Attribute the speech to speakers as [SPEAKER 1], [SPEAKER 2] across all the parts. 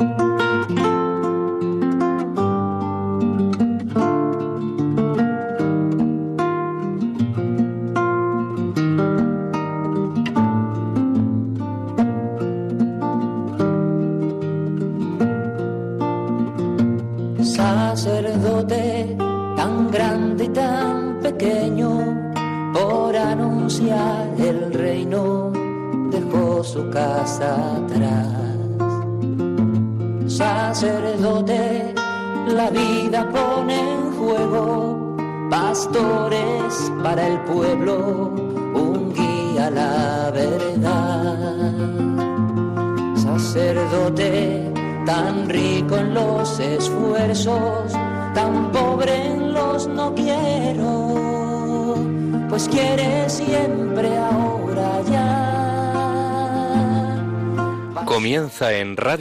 [SPEAKER 1] en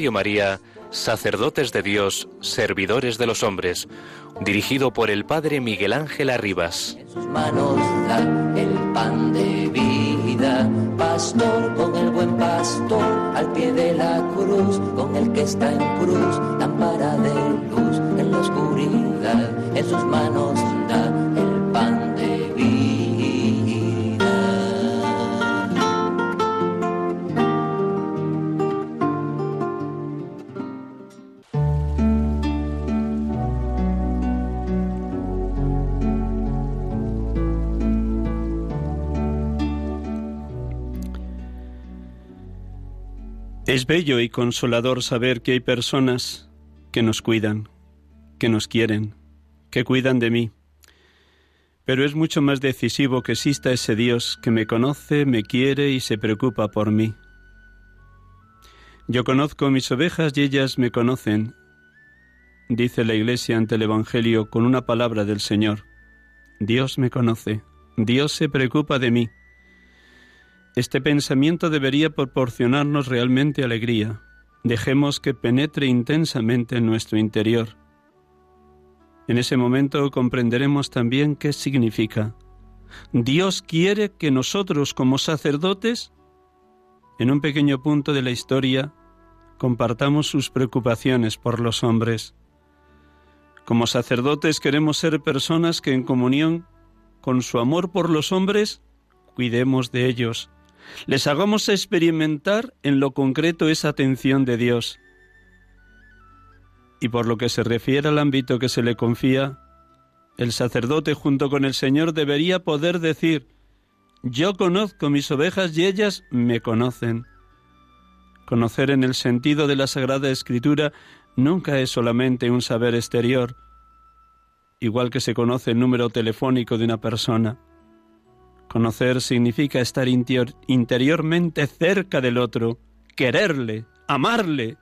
[SPEAKER 1] Radio María, Sacerdotes de Dios, Servidores de los Hombres, dirigido por el Padre Miguel Ángel Arribas.
[SPEAKER 2] En sus manos da el pan de vida, pastor con el buen pastor, al pie de la cruz, con el que está en cruz, lámpara de luz en la oscuridad, en sus manos
[SPEAKER 3] Es bello y consolador saber que hay personas que nos cuidan, que nos quieren, que cuidan de mí. Pero es mucho más decisivo que exista ese Dios que me conoce, me quiere y se preocupa por mí. Yo conozco mis ovejas y ellas me conocen, dice la Iglesia ante el Evangelio con una palabra del Señor. Dios me conoce, Dios se preocupa de mí. Este pensamiento debería proporcionarnos realmente alegría. Dejemos que penetre intensamente en nuestro interior. En ese momento comprenderemos también qué significa. Dios quiere que nosotros como sacerdotes, en un pequeño punto de la historia, compartamos sus preocupaciones por los hombres. Como sacerdotes queremos ser personas que en comunión con su amor por los hombres, cuidemos de ellos, les hagamos experimentar en lo concreto esa atención de Dios. Y por lo que se refiere al ámbito que se le confía, el sacerdote junto con el Señor debería poder decir, yo conozco mis ovejas y ellas me conocen. Conocer en el sentido de la Sagrada Escritura nunca es solamente un saber exterior, igual que se conoce el número telefónico de una persona. Conocer significa estar interiormente cerca del otro, quererle, amarle.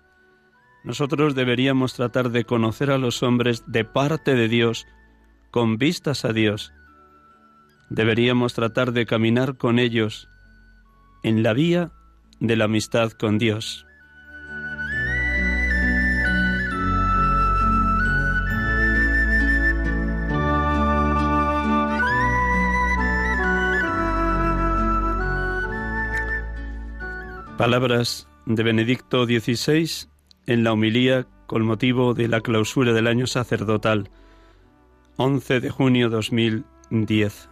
[SPEAKER 3] Nosotros deberíamos tratar de conocer a los hombres de parte de Dios, con vistas a Dios. Deberíamos tratar de caminar con ellos en la vía de la amistad con Dios. Palabras de Benedicto XVI en la homilía con motivo de la clausura del año sacerdotal, 11 de junio 2010.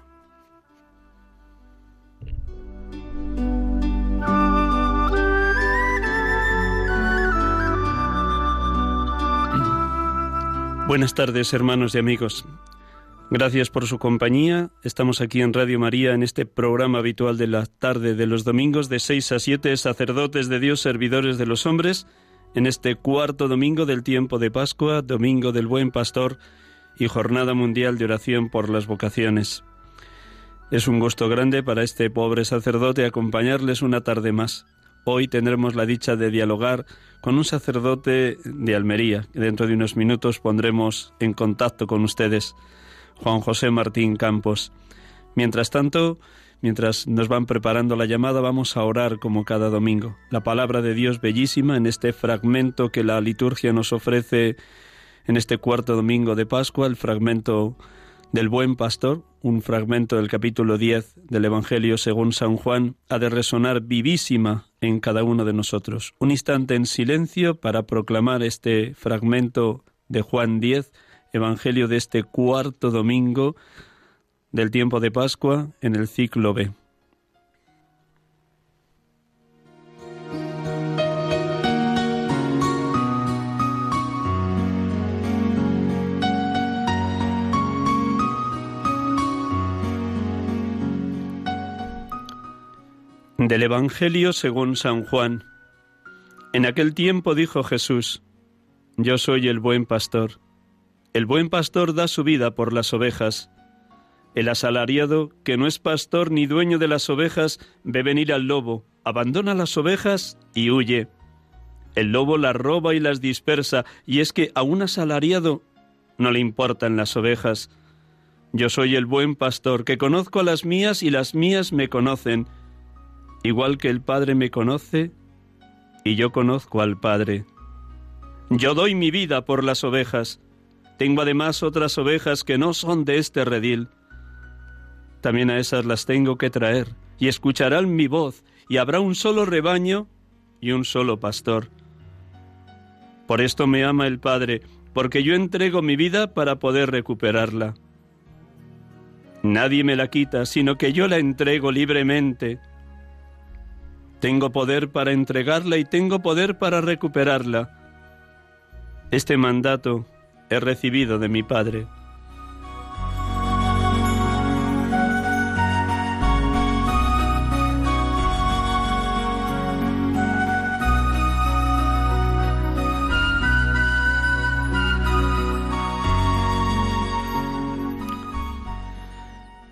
[SPEAKER 3] Buenas tardes, hermanos y amigos. Gracias por su compañía. Estamos aquí en Radio María en este programa habitual de la tarde de los domingos de 6 a 7, sacerdotes de Dios, servidores de los hombres, en este cuarto domingo del tiempo de Pascua, domingo del Buen Pastor y Jornada Mundial de Oración por las Vocaciones. Es un gusto grande para este pobre sacerdote acompañarles una tarde más. Hoy tendremos la dicha de dialogar con un sacerdote de Almería, que dentro de unos minutos pondremos en contacto con ustedes. Juan José Martín Campos. Mientras tanto, mientras nos van preparando la llamada, vamos a orar como cada domingo. La palabra de Dios bellísima en este fragmento que la liturgia nos ofrece en este cuarto domingo de Pascua, el fragmento del buen pastor, un fragmento del capítulo 10 del Evangelio según San Juan, ha de resonar vivísima en cada uno de nosotros. Un instante en silencio para proclamar este fragmento de Juan 10, Evangelio de este cuarto domingo del tiempo de Pascua en el ciclo B. Del Evangelio según San Juan. En aquel tiempo dijo Jesús, Yo soy el buen pastor. El buen pastor da su vida por las ovejas. El asalariado, que no es pastor ni dueño de las ovejas, ve venir al lobo, abandona las ovejas y huye. El lobo las roba y las dispersa, y es que a un asalariado no le importan las ovejas. Yo soy el buen pastor, que conozco a las mías y las mías me conocen igual que el Padre me conoce y yo conozco al Padre. Yo doy mi vida por las ovejas. Tengo además otras ovejas que no son de este redil. También a esas las tengo que traer, y escucharán mi voz, y habrá un solo rebaño y un solo pastor. Por esto me ama el Padre, porque yo entrego mi vida para poder recuperarla. Nadie me la quita, sino que yo la entrego libremente. Tengo poder para entregarla y tengo poder para recuperarla. Este mandato he recibido de mi Padre.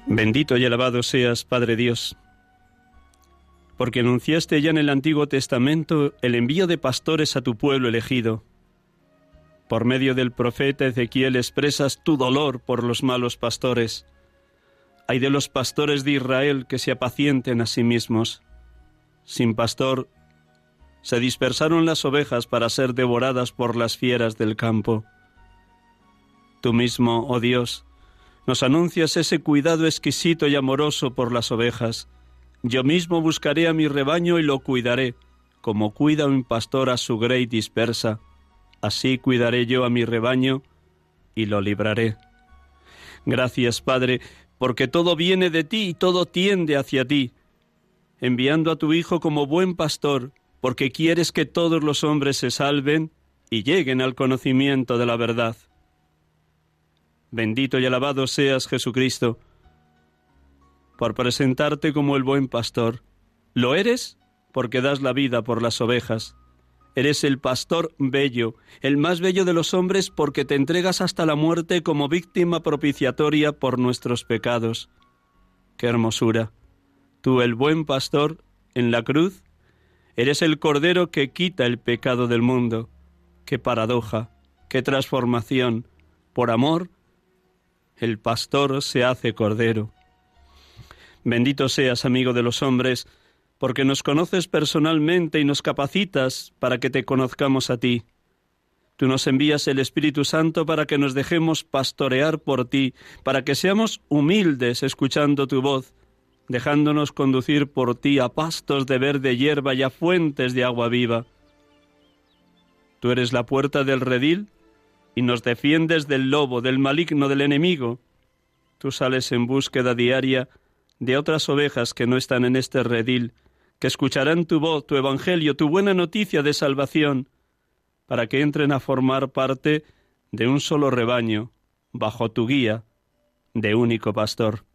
[SPEAKER 3] Bendito y alabado seas, Padre Dios porque anunciaste ya en el Antiguo Testamento el envío de pastores a tu pueblo elegido. Por medio del profeta Ezequiel expresas tu dolor por los malos pastores. Hay de los pastores de Israel que se apacienten a sí mismos. Sin pastor, se dispersaron las ovejas para ser devoradas por las fieras del campo. Tú mismo, oh Dios, nos anuncias ese cuidado exquisito y amoroso por las ovejas yo mismo buscaré a mi rebaño y lo cuidaré, como cuida un pastor a su grey dispersa. Así cuidaré yo a mi rebaño y lo libraré. Gracias, Padre, porque todo viene de ti y todo tiende hacia ti, enviando a tu Hijo como buen pastor, porque quieres que todos los hombres se salven y lleguen al conocimiento de la verdad. Bendito y alabado seas Jesucristo, por presentarte como el buen pastor. Lo eres porque das la vida por las ovejas. Eres el pastor bello, el más bello de los hombres porque te entregas hasta la muerte como víctima propiciatoria por nuestros pecados. ¡Qué hermosura! Tú, el buen pastor, en la cruz, eres el cordero que quita el pecado del mundo. ¡Qué paradoja! ¡Qué transformación! Por amor, el pastor se hace cordero. Bendito seas, amigo de los hombres, porque nos conoces personalmente y nos capacitas para que te conozcamos a ti. Tú nos envías el Espíritu Santo para que nos dejemos pastorear por ti, para que seamos humildes escuchando tu voz, dejándonos conducir por ti a pastos de verde hierba y a fuentes de agua viva. Tú eres la puerta del redil y nos defiendes del lobo, del maligno, del enemigo. Tú sales en búsqueda diaria de otras ovejas que no están en este redil, que escucharán tu voz, tu evangelio, tu buena noticia de salvación, para que entren a formar parte de un solo rebaño, bajo tu guía, de único pastor.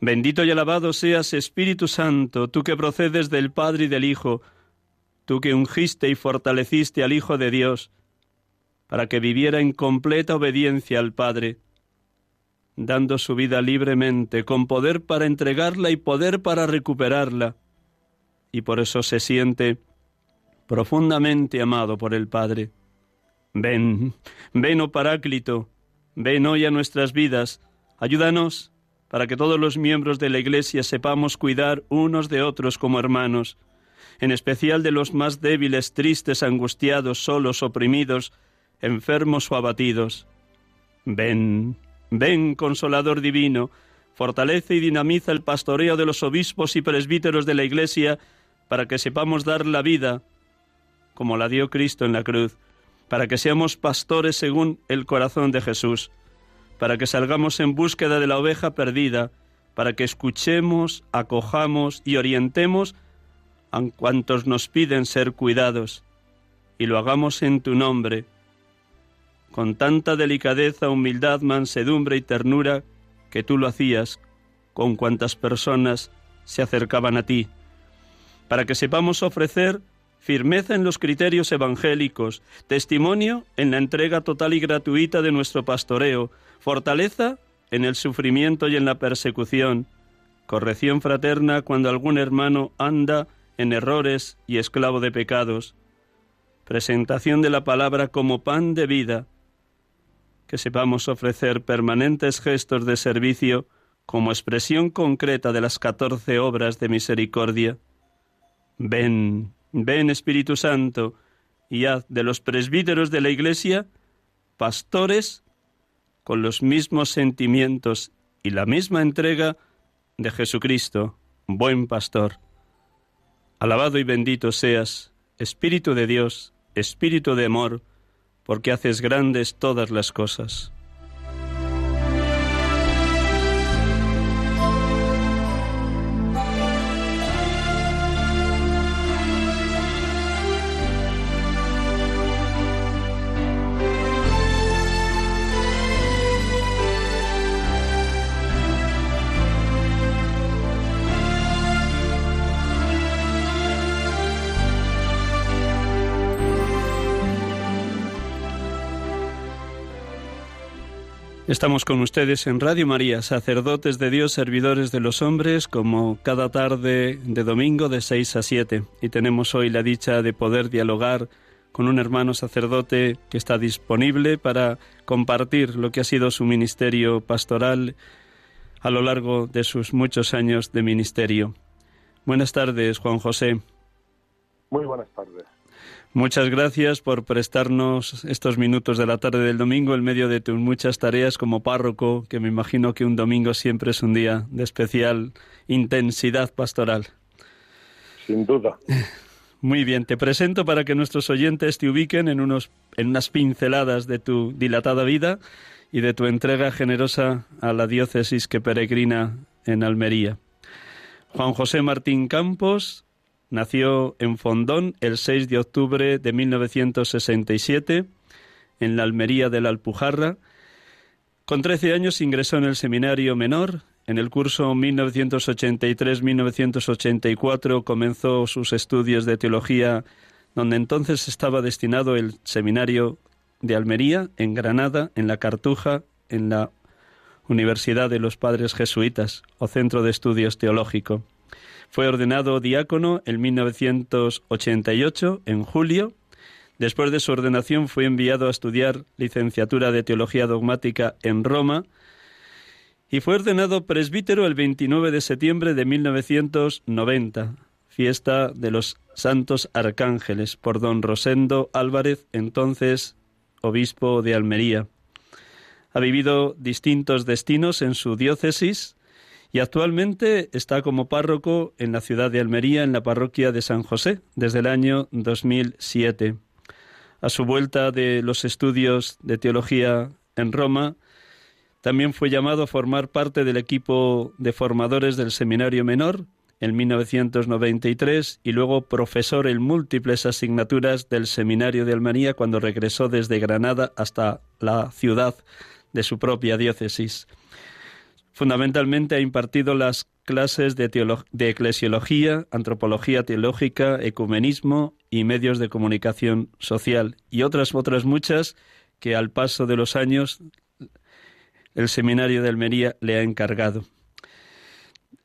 [SPEAKER 3] Bendito y alabado seas, Espíritu Santo, tú que procedes del Padre y del Hijo, tú que ungiste y fortaleciste al Hijo de Dios, para que viviera en completa obediencia al Padre, dando su vida libremente, con poder para entregarla y poder para recuperarla. Y por eso se siente profundamente amado por el Padre. Ven, ven, oh Paráclito, ven hoy a nuestras vidas, ayúdanos para que todos los miembros de la Iglesia sepamos cuidar unos de otros como hermanos, en especial de los más débiles, tristes, angustiados, solos, oprimidos, enfermos o abatidos. Ven, Ven, consolador divino, fortalece y dinamiza el pastoreo de los obispos y presbíteros de la Iglesia para que sepamos dar la vida como la dio Cristo en la cruz, para que seamos pastores según el corazón de Jesús, para que salgamos en búsqueda de la oveja perdida, para que escuchemos, acojamos y orientemos a cuantos nos piden ser cuidados, y lo hagamos en tu nombre, con tanta delicadeza, humildad, mansedumbre y ternura que tú lo hacías con cuantas personas se acercaban a ti, para que sepamos ofrecer firmeza en los criterios evangélicos, testimonio en la entrega total y gratuita de nuestro pastoreo, fortaleza en el sufrimiento y en la persecución, corrección fraterna cuando algún hermano anda en errores y esclavo de pecados, presentación de la palabra como pan de vida, que sepamos ofrecer permanentes gestos de servicio como expresión concreta de las catorce obras de misericordia. Ven, ven Espíritu Santo, y haz de los presbíteros de la Iglesia pastores con los mismos sentimientos y la misma entrega de Jesucristo, buen pastor. Alabado y bendito seas, Espíritu de Dios, Espíritu de amor, porque haces grandes todas las cosas. Estamos con ustedes en Radio María, sacerdotes de Dios, servidores de los hombres, como cada tarde de domingo de 6 a 7. Y tenemos hoy la dicha de poder dialogar con un hermano sacerdote que está disponible para compartir lo que ha sido su ministerio pastoral a lo largo de sus muchos años de ministerio. Buenas tardes, Juan José.
[SPEAKER 4] Muy buenas tardes.
[SPEAKER 3] Muchas gracias por prestarnos estos minutos de la tarde del domingo en medio de tus muchas tareas como párroco, que me imagino que un domingo siempre es un día de especial intensidad pastoral.
[SPEAKER 4] Sin duda.
[SPEAKER 3] Muy bien, te presento para que nuestros oyentes te ubiquen en, unos, en unas pinceladas de tu dilatada vida y de tu entrega generosa a la diócesis que peregrina en Almería. Juan José Martín Campos Nació en Fondón el 6 de octubre de 1967 en la Almería de la Alpujarra. Con 13 años ingresó en el seminario menor. En el curso 1983-1984 comenzó sus estudios de teología, donde entonces estaba destinado el seminario de Almería, en Granada, en la Cartuja, en la Universidad de los Padres Jesuitas o Centro de Estudios Teológico. Fue ordenado diácono en 1988, en julio. Después de su ordenación fue enviado a estudiar licenciatura de Teología Dogmática en Roma y fue ordenado presbítero el 29 de septiembre de 1990, fiesta de los Santos Arcángeles, por don Rosendo Álvarez, entonces obispo de Almería. Ha vivido distintos destinos en su diócesis, y actualmente está como párroco en la ciudad de Almería, en la parroquia de San José, desde el año 2007. A su vuelta de los estudios de teología en Roma, también fue llamado a formar parte del equipo de formadores del Seminario Menor en 1993 y luego profesor en múltiples asignaturas del Seminario de Almería cuando regresó desde Granada hasta la ciudad de su propia diócesis. Fundamentalmente ha impartido las clases de, eclesiología, antropología teológica, ecumenismo y medios de comunicación social y otras otras muchas que al paso de los años el seminario de Almería le ha encargado.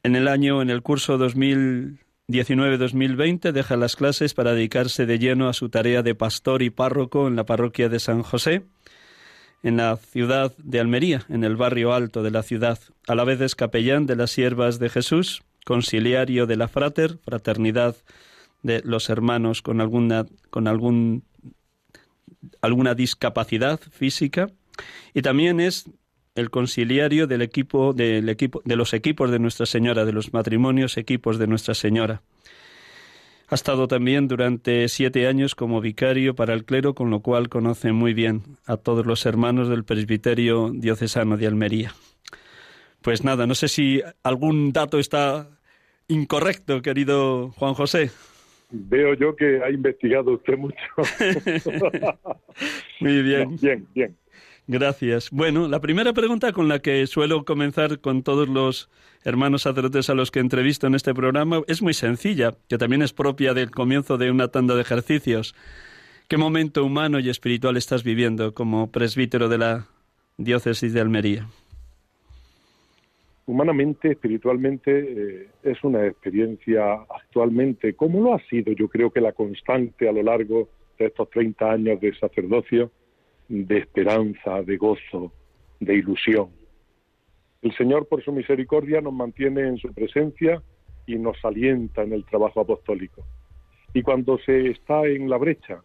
[SPEAKER 3] En el año, en el curso 2019-2020, deja las clases para dedicarse de lleno a su tarea de pastor y párroco en la parroquia de San José en la ciudad de Almería, en el barrio alto de la ciudad. A la vez es capellán de las siervas de Jesús, conciliario de la frater, fraternidad de los hermanos con alguna, con algún, alguna discapacidad física, y también es el conciliario del equipo, del equipo, de los equipos de Nuestra Señora, de los matrimonios equipos de Nuestra Señora. Ha estado también durante siete años como vicario para el clero, con lo cual conoce muy bien a todos los hermanos del presbiterio diocesano de Almería. Pues nada, no sé si algún dato está incorrecto, querido Juan José.
[SPEAKER 4] Veo yo que ha investigado usted mucho.
[SPEAKER 3] Muy bien.
[SPEAKER 4] bien, bien.
[SPEAKER 3] Gracias. Bueno, la primera pregunta con la que suelo comenzar con todos los hermanos sacerdotes a los que entrevisto en este programa es muy sencilla, que también es propia del comienzo de una tanda de ejercicios. ¿Qué momento humano y espiritual estás viviendo como presbítero de la diócesis de Almería?
[SPEAKER 4] Humanamente, espiritualmente, eh, es una experiencia actualmente, como lo ha sido, yo creo que la constante a lo largo de estos 30 años de sacerdocio, de esperanza, de gozo, de ilusión. El Señor, por su misericordia, nos mantiene en su presencia y nos alienta en el trabajo apostólico. Y cuando se está en la brecha,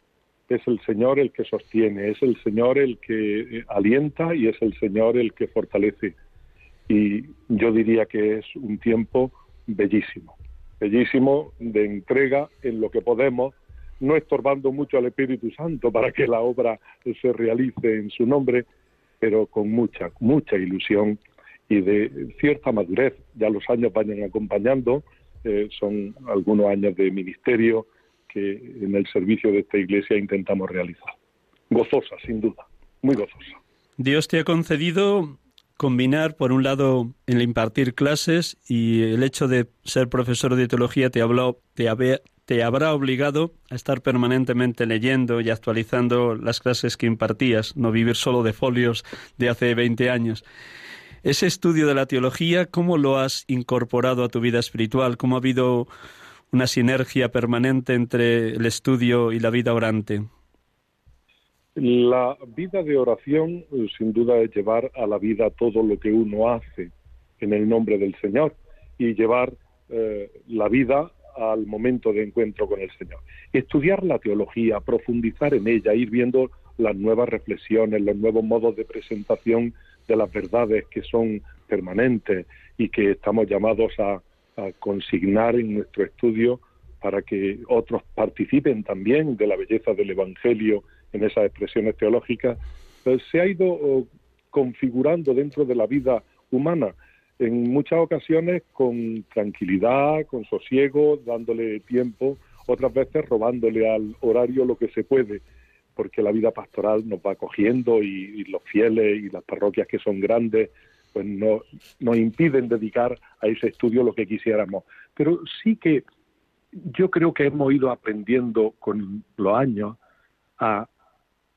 [SPEAKER 4] es el Señor el que sostiene, es el Señor el que eh, alienta y es el Señor el que fortalece. Y yo diría que es un tiempo bellísimo, bellísimo de entrega en lo que podemos no estorbando mucho al Espíritu Santo para que la obra se realice en su nombre, pero con mucha, mucha ilusión y de cierta madurez. Ya los años vayan acompañando, eh, son algunos años de ministerio que en el servicio de esta iglesia intentamos realizar. Gozosa, sin duda, muy gozosa.
[SPEAKER 3] Dios te ha concedido combinar, por un lado, el impartir clases y el hecho de ser profesor de teología te, habló, te, te habrá obligado a estar permanentemente leyendo y actualizando las clases que impartías, no vivir solo de folios de hace 20 años. Ese estudio de la teología, ¿cómo lo has incorporado a tu vida espiritual? ¿Cómo ha habido una sinergia permanente entre el estudio y la vida orante?
[SPEAKER 4] La vida de oración, sin duda, es llevar a la vida todo lo que uno hace en el nombre del Señor y llevar eh, la vida al momento de encuentro con el Señor. Estudiar la teología, profundizar en ella, ir viendo las nuevas reflexiones, los nuevos modos de presentación de las verdades que son permanentes y que estamos llamados a, consignar en nuestro estudio para que otros participen también de la belleza del Evangelio en esas expresiones teológicas, pues se ha ido oh, configurando dentro de la vida humana en muchas ocasiones con tranquilidad, con sosiego, dándole tiempo, otras veces robándole al horario lo que se puede, porque la vida pastoral nos va cogiendo y, los fieles y las parroquias que son grandes pues no, nos impiden dedicar a ese estudio lo que quisiéramos. Pero sí que yo creo que hemos ido aprendiendo con los años a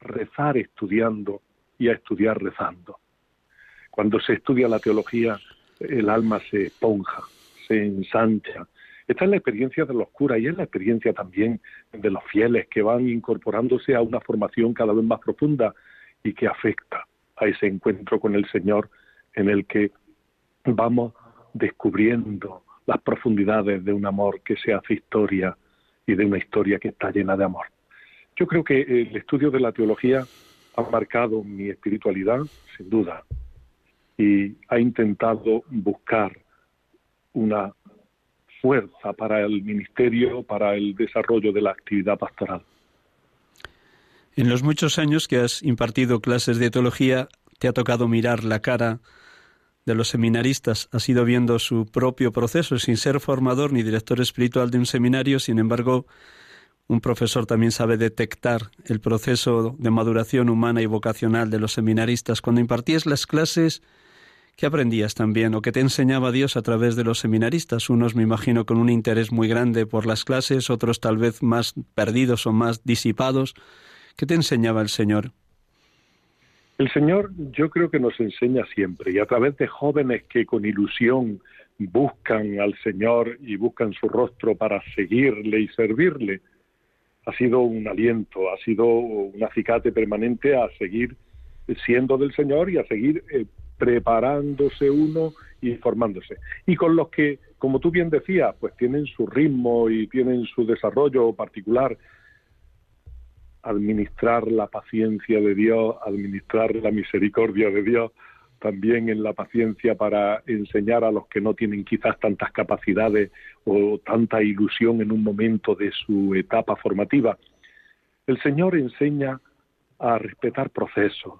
[SPEAKER 4] rezar estudiando y a estudiar rezando. Cuando se estudia la teología el alma se esponja, se ensancha. Esta es la experiencia de los curas y es la experiencia también de los fieles que van incorporándose a una formación cada vez más profunda y que afecta a ese encuentro con el Señor en el que vamos descubriendo las profundidades de un amor que se hace historia y de una historia que está llena de amor. Yo creo que el estudio de la teología ha marcado mi espiritualidad, sin duda, y ha intentado buscar una fuerza para el ministerio, para el desarrollo de la actividad pastoral.
[SPEAKER 3] En los muchos años que has impartido clases de teología, te ha tocado mirar la cara de los seminaristas, has ido viendo su propio proceso sin ser formador ni director espiritual de un seminario, sin embargo, un profesor también sabe detectar el proceso de maduración humana y vocacional de los seminaristas. Cuando impartías las clases, ¿Qué aprendías también o qué te enseñaba Dios a través de los seminaristas? Unos me imagino con un interés muy grande por las clases, otros tal vez más perdidos o más disipados. ¿Qué te enseñaba el Señor?
[SPEAKER 4] El Señor yo creo que nos enseña siempre y a través de jóvenes que con ilusión buscan al Señor y buscan su rostro para seguirle y servirle, ha sido un aliento, ha sido un acicate permanente a seguir siendo del Señor y a seguir eh, preparándose uno y formándose. Y con los que, como tú bien decías, pues tienen su ritmo y tienen su desarrollo particular, administrar la paciencia de Dios, administrar la misericordia de Dios, también en la paciencia para enseñar a los que no tienen quizás tantas capacidades o tanta ilusión en un momento de su etapa formativa. El Señor enseña a respetar procesos,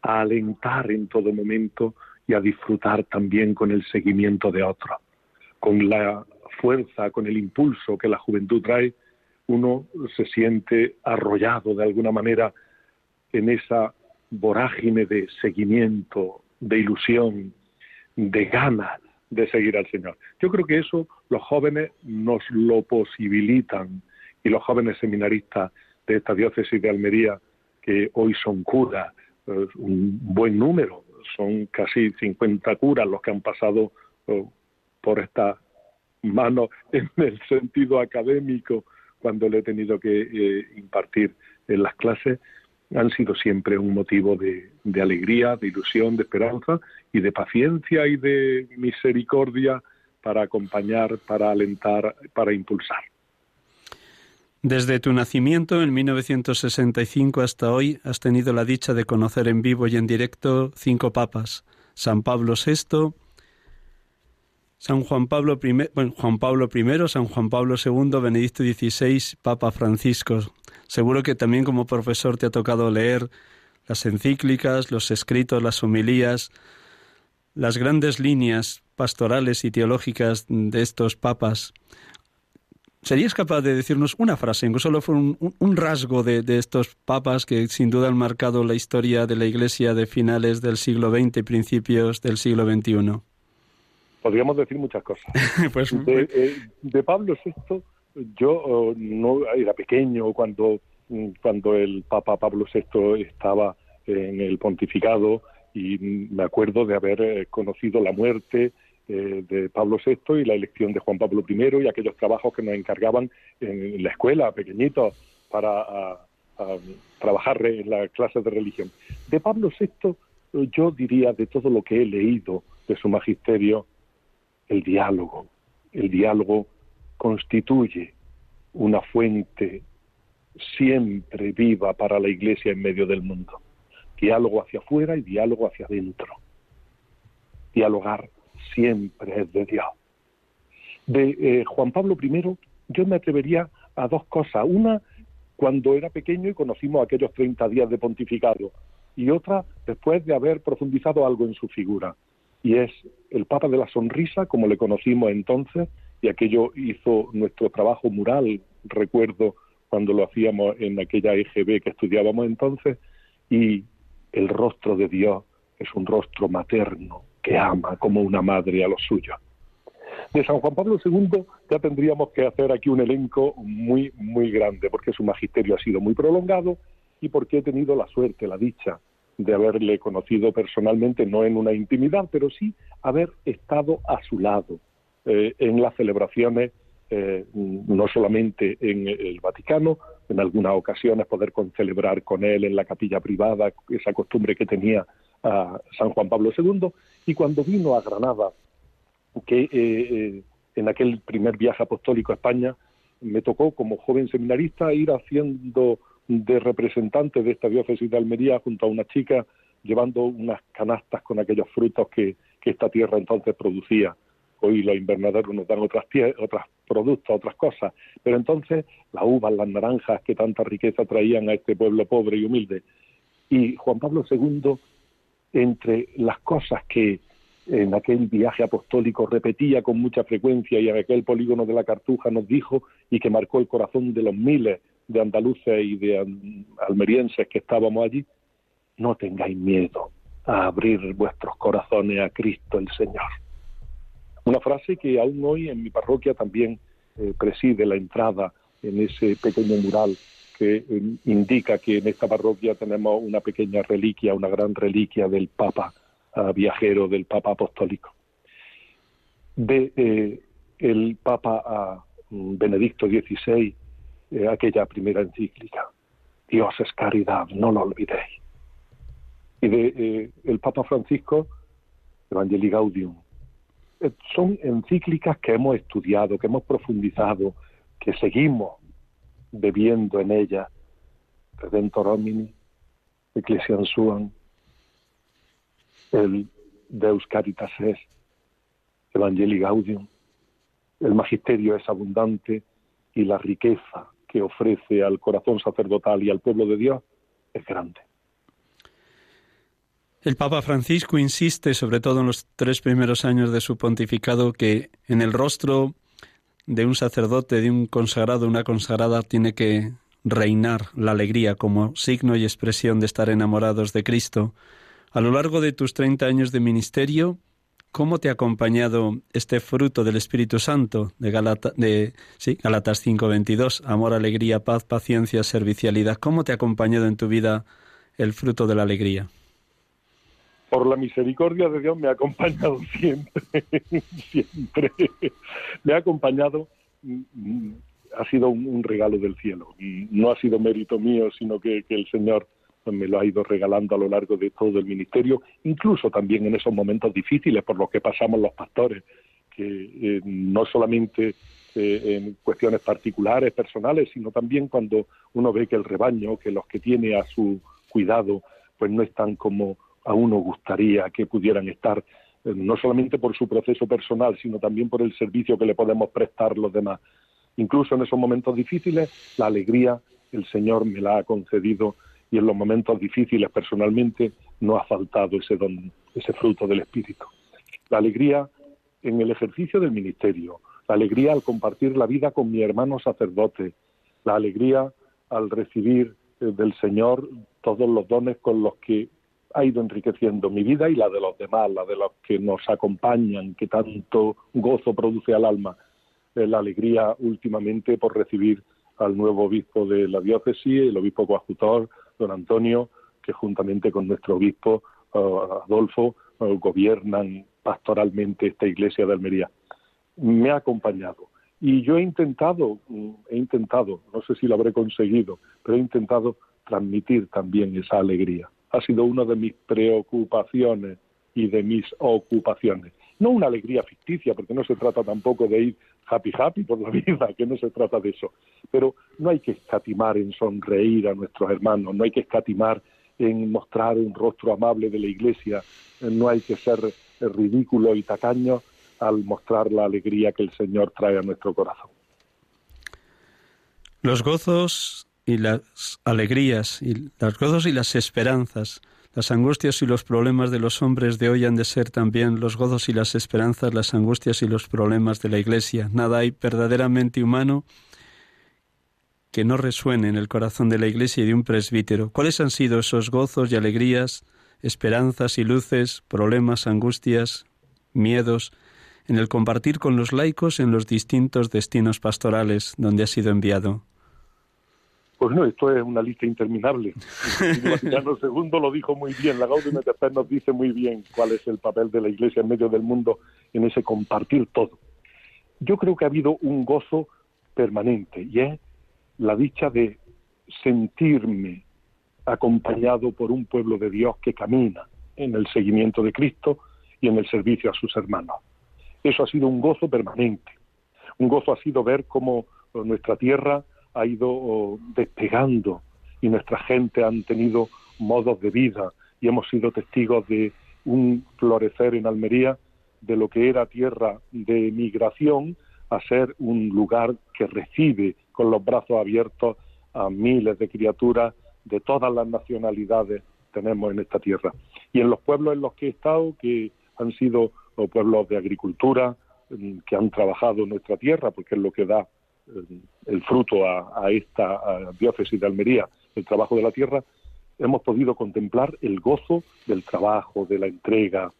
[SPEAKER 4] a alentar en todo momento y a disfrutar también con el seguimiento de otros. Con la fuerza, con el impulso que la juventud trae, uno se siente arrollado de alguna manera en esa vorágine de seguimiento, de ilusión, de ganas de seguir al Señor. Yo creo que eso los jóvenes nos lo posibilitan y los jóvenes seminaristas de esta diócesis de Almería, que hoy son curas, eh, un buen número, son casi 50 curas los que han pasado eh, por esta mano en el sentido académico cuando le he tenido que eh, impartir en las clases, han sido siempre un motivo de, alegría, de ilusión, de esperanza y de paciencia y de misericordia para acompañar, para alentar, para impulsar.
[SPEAKER 3] Desde tu nacimiento en 1965 hasta hoy has tenido la dicha de conocer en vivo y en directo cinco papas, San Pablo VI, San Juan Pablo I, Juan Pablo I, San Juan Pablo II, Benedicto XVI, Papa Francisco. Seguro que también como profesor te ha tocado leer las encíclicas, los escritos, las homilías, las grandes líneas pastorales y teológicas de estos papas. ¿Serías capaz de decirnos una frase, incluso solo fue un, rasgo de, de, estos papas que sin duda han marcado la historia de la Iglesia de finales del siglo XX y principios del siglo XXI?
[SPEAKER 4] Podríamos decir muchas cosas. Pues, eh, de, Pablo VI, yo oh, no era pequeño cuando, mm, cuando el Papa Pablo VI estaba en el pontificado y me acuerdo de haber eh, conocido la muerte eh, de Pablo VI y la elección de Juan Pablo I y aquellos trabajos que nos encargaban en la escuela, pequeñitos, para trabajar en las clases de religión. De Pablo VI, yo diría de todo lo que he leído de su magisterio, el diálogo. El diálogo constituye una fuente siempre viva para la Iglesia en medio del mundo. Diálogo hacia afuera y diálogo hacia adentro. Dialogar siempre es de Dios. De eh, Juan Pablo I yo me atrevería a dos cosas. Una, cuando era pequeño y conocimos aquellos 30 días de pontificado. Y otra, después de haber profundizado algo en su figura y es el Papa de la Sonrisa, como le conocimos entonces, y aquello hizo nuestro trabajo mural, recuerdo cuando lo hacíamos en aquella EGB que estudiábamos entonces, y el rostro de Dios es un rostro materno que ama como una madre a los suyos. De San Juan Pablo II ya tendríamos que hacer aquí un elenco muy, muy grande, porque su magisterio ha sido muy prolongado y porque he tenido la suerte, la dicha de haberle conocido personalmente, no en una intimidad, pero sí haber estado a su lado eh, en las celebraciones, eh, no solamente en el Vaticano, en algunas ocasiones poder celebrar con él en la capilla privada, esa costumbre que tenía a San Juan Pablo II, y cuando vino a Granada, que eh, en aquel primer viaje apostólico a España, me tocó como joven seminarista ir haciendo de representantes de esta diócesis de Almería junto a una chica llevando unas canastas con aquellos frutos que, esta tierra entonces producía. Hoy los invernaderos nos dan otras, otros productos, otras cosas, pero entonces las uvas, las naranjas que tanta riqueza traían a este pueblo pobre y humilde. Y Juan Pablo II, entre las cosas que en aquel viaje apostólico repetía con mucha frecuencia y en aquel polígono de la Cartuja nos dijo y que marcó el corazón de los miles de andaluces y de almerienses que estábamos allí, no tengáis miedo a abrir vuestros corazones a Cristo el Señor. Una frase que aún hoy en mi parroquia también eh, preside la entrada en ese pequeño mural que eh, indica que en esta parroquia tenemos una pequeña reliquia, una gran reliquia del Papa ah, viajero, del Papa apostólico. De eh, el Papa ah, Benedicto XVI eh, aquella primera encíclica. Dios es caridad, no lo olvidéis. Y de eh, el Papa Francisco, Evangelii Gaudium. Eh, son encíclicas que hemos estudiado, que hemos profundizado, que seguimos bebiendo en ellas. Redentor Homini, Ecclesiam Suam. el Deus Caritas es, Evangelii Gaudium, el magisterio es abundante y la riqueza que ofrece al corazón sacerdotal y al pueblo de Dios es grande.
[SPEAKER 3] El Papa Francisco insiste, sobre todo en los tres primeros años de su pontificado, que en el rostro de un sacerdote, de un consagrado, una consagrada, tiene que reinar la alegría como signo y expresión de estar enamorados de Cristo. A lo largo de tus treinta años de ministerio, ¿cómo te ha acompañado este fruto del Espíritu Santo de, Galata, de sí, Galatas 5:22, amor, alegría, paz, paciencia, servicialidad? ¿Cómo te ha acompañado en tu vida el fruto de la alegría?
[SPEAKER 4] Por la misericordia de Dios me ha acompañado siempre, siempre. Me ha acompañado mm, ha sido un, regalo del cielo. No ha sido mérito mío, sino que, el Señor me lo ha ido regalando a lo largo de todo el ministerio, incluso también en esos momentos difíciles por los que pasamos los pastores, que eh, no solamente eh, en cuestiones particulares, personales, sino también cuando uno ve que el rebaño, que los que tiene a su cuidado, pues no están como a uno gustaría que pudieran estar, eh, no solamente por su proceso personal, sino también por el servicio que le podemos prestar los demás. Incluso en esos momentos difíciles, la alegría el Señor me la ha concedido y en los momentos difíciles personalmente no ha faltado ese don, ese fruto del Espíritu. La alegría en el ejercicio del ministerio, la alegría al compartir la vida con mi hermano sacerdote, la alegría al recibir eh, del Señor todos los dones con los que ha ido enriqueciendo mi vida y la de los demás, la de los que nos acompañan, que tanto gozo produce al alma la alegría últimamente por recibir al nuevo obispo de la diócesis, el obispo coadjutor, don Antonio, que juntamente con nuestro obispo eh, Adolfo eh, gobiernan pastoralmente esta iglesia de Almería. Me ha acompañado y yo he intentado, mm, he intentado, no sé si lo habré conseguido, pero he intentado transmitir también esa alegría. Ha sido una de mis preocupaciones y de mis ocupaciones. No una alegría ficticia, porque no se trata tampoco de ir happy happy por la vida, que no se trata de eso. Pero no hay que escatimar en sonreír a nuestros hermanos, no hay que escatimar en mostrar un rostro amable de la Iglesia, no hay que ser ridículo y tacaño al mostrar la alegría que el Señor trae a nuestro corazón.
[SPEAKER 3] Los gozos y las alegrías, y los gozos y las esperanzas las angustias y los problemas de los hombres de hoy han de ser también los gozos y las esperanzas, las angustias y los problemas de la Iglesia. Nada hay verdaderamente humano que no resuene en el corazón de la Iglesia y de un presbítero. ¿Cuáles han sido esos gozos y alegrías, esperanzas y luces, problemas, angustias, miedos, en el compartir con los laicos en los distintos destinos pastorales donde ha sido enviado?
[SPEAKER 4] Pues no, esto es una lista interminable. El Vaticano II lo dijo muy bien, la Gaudium et nos dice muy bien cuál es el papel de la Iglesia en medio del mundo en ese compartir todo. Yo creo que ha habido un gozo permanente y es la dicha de sentirme acompañado por un pueblo de Dios que camina en el seguimiento de Cristo y en el servicio a sus hermanos. Eso ha sido un gozo permanente. Un gozo ha sido ver cómo nuestra tierra ha ido despegando y nuestra gente han tenido modos de vida y hemos sido testigos de un florecer en Almería de lo que era tierra de migración a ser un lugar que recibe con los brazos abiertos a miles de criaturas de todas las nacionalidades tenemos en esta tierra. Y en los pueblos en los que he estado, que han sido pueblos de agricultura, mm, que han trabajado nuestra tierra, porque es lo que da el fruto a, esta diócesis de Almería, el trabajo de la tierra, hemos podido contemplar el gozo del trabajo, de la entrega,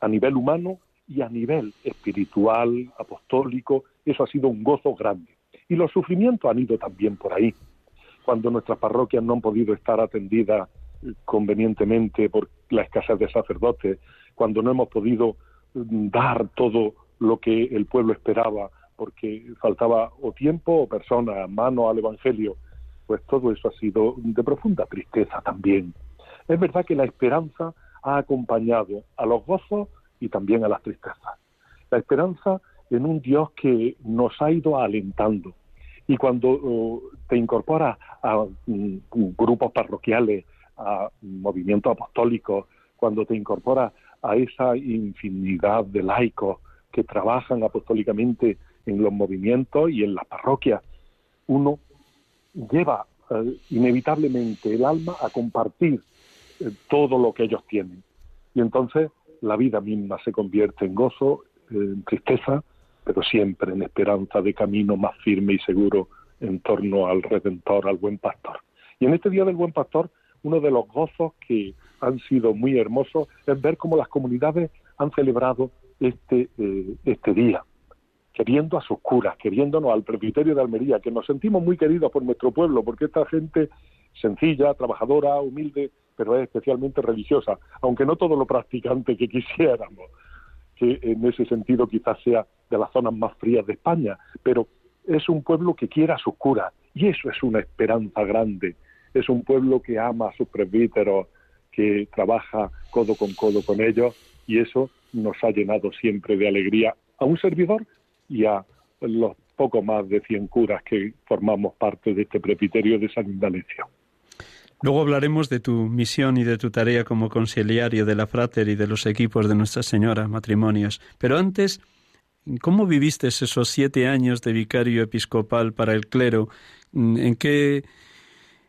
[SPEAKER 4] a nivel humano y a nivel espiritual, apostólico, eso ha sido un gozo grande. Y los sufrimientos han ido también por ahí. Cuando nuestras parroquias no han podido estar atendidas convenientemente por la escasez de sacerdotes, cuando no hemos podido dar todo lo que el pueblo esperaba porque faltaba o tiempo o persona, mano al Evangelio, pues todo eso ha sido de profunda tristeza también. Es verdad que la esperanza ha acompañado a los gozos y también a las tristezas. La esperanza en un Dios que nos ha ido alentando. Y cuando uh, te incorporas a mm, grupos parroquiales, a movimientos apostólicos, cuando te incorporas a esa infinidad de laicos que trabajan apostólicamente en los movimientos y en las parroquias, uno lleva eh, inevitablemente el alma a compartir eh, todo lo que ellos tienen. Y entonces la vida misma se convierte en gozo, en tristeza, pero siempre en esperanza de camino más firme y seguro en torno al Redentor, al Buen Pastor. Y en este Día del Buen Pastor, uno de los gozos que han sido muy hermosos es ver cómo las comunidades han celebrado este, eh, este día, queriendo a sus curas, queriéndonos al presbiterio de Almería, que nos sentimos muy queridos por nuestro pueblo, porque esta gente sencilla, trabajadora, humilde, pero es especialmente religiosa, aunque no todo lo practicante que quisiéramos, que en ese sentido quizás sea de las zonas más frías de España, pero es un pueblo que quiere a sus curas, y eso es una esperanza grande, es un pueblo que ama a sus presbíteros, que trabaja codo con codo con ellos, y eso nos ha llenado siempre de alegría a un servidor y a los poco más de 100 curas que formamos parte de este presbiterio de San Indalecio.
[SPEAKER 3] Luego hablaremos de tu misión y de tu tarea como conciliario de la Frater y de los equipos de Nuestra Señora, matrimonios. Pero antes, ¿cómo viviste esos siete años de vicario episcopal para el clero? ¿En qué,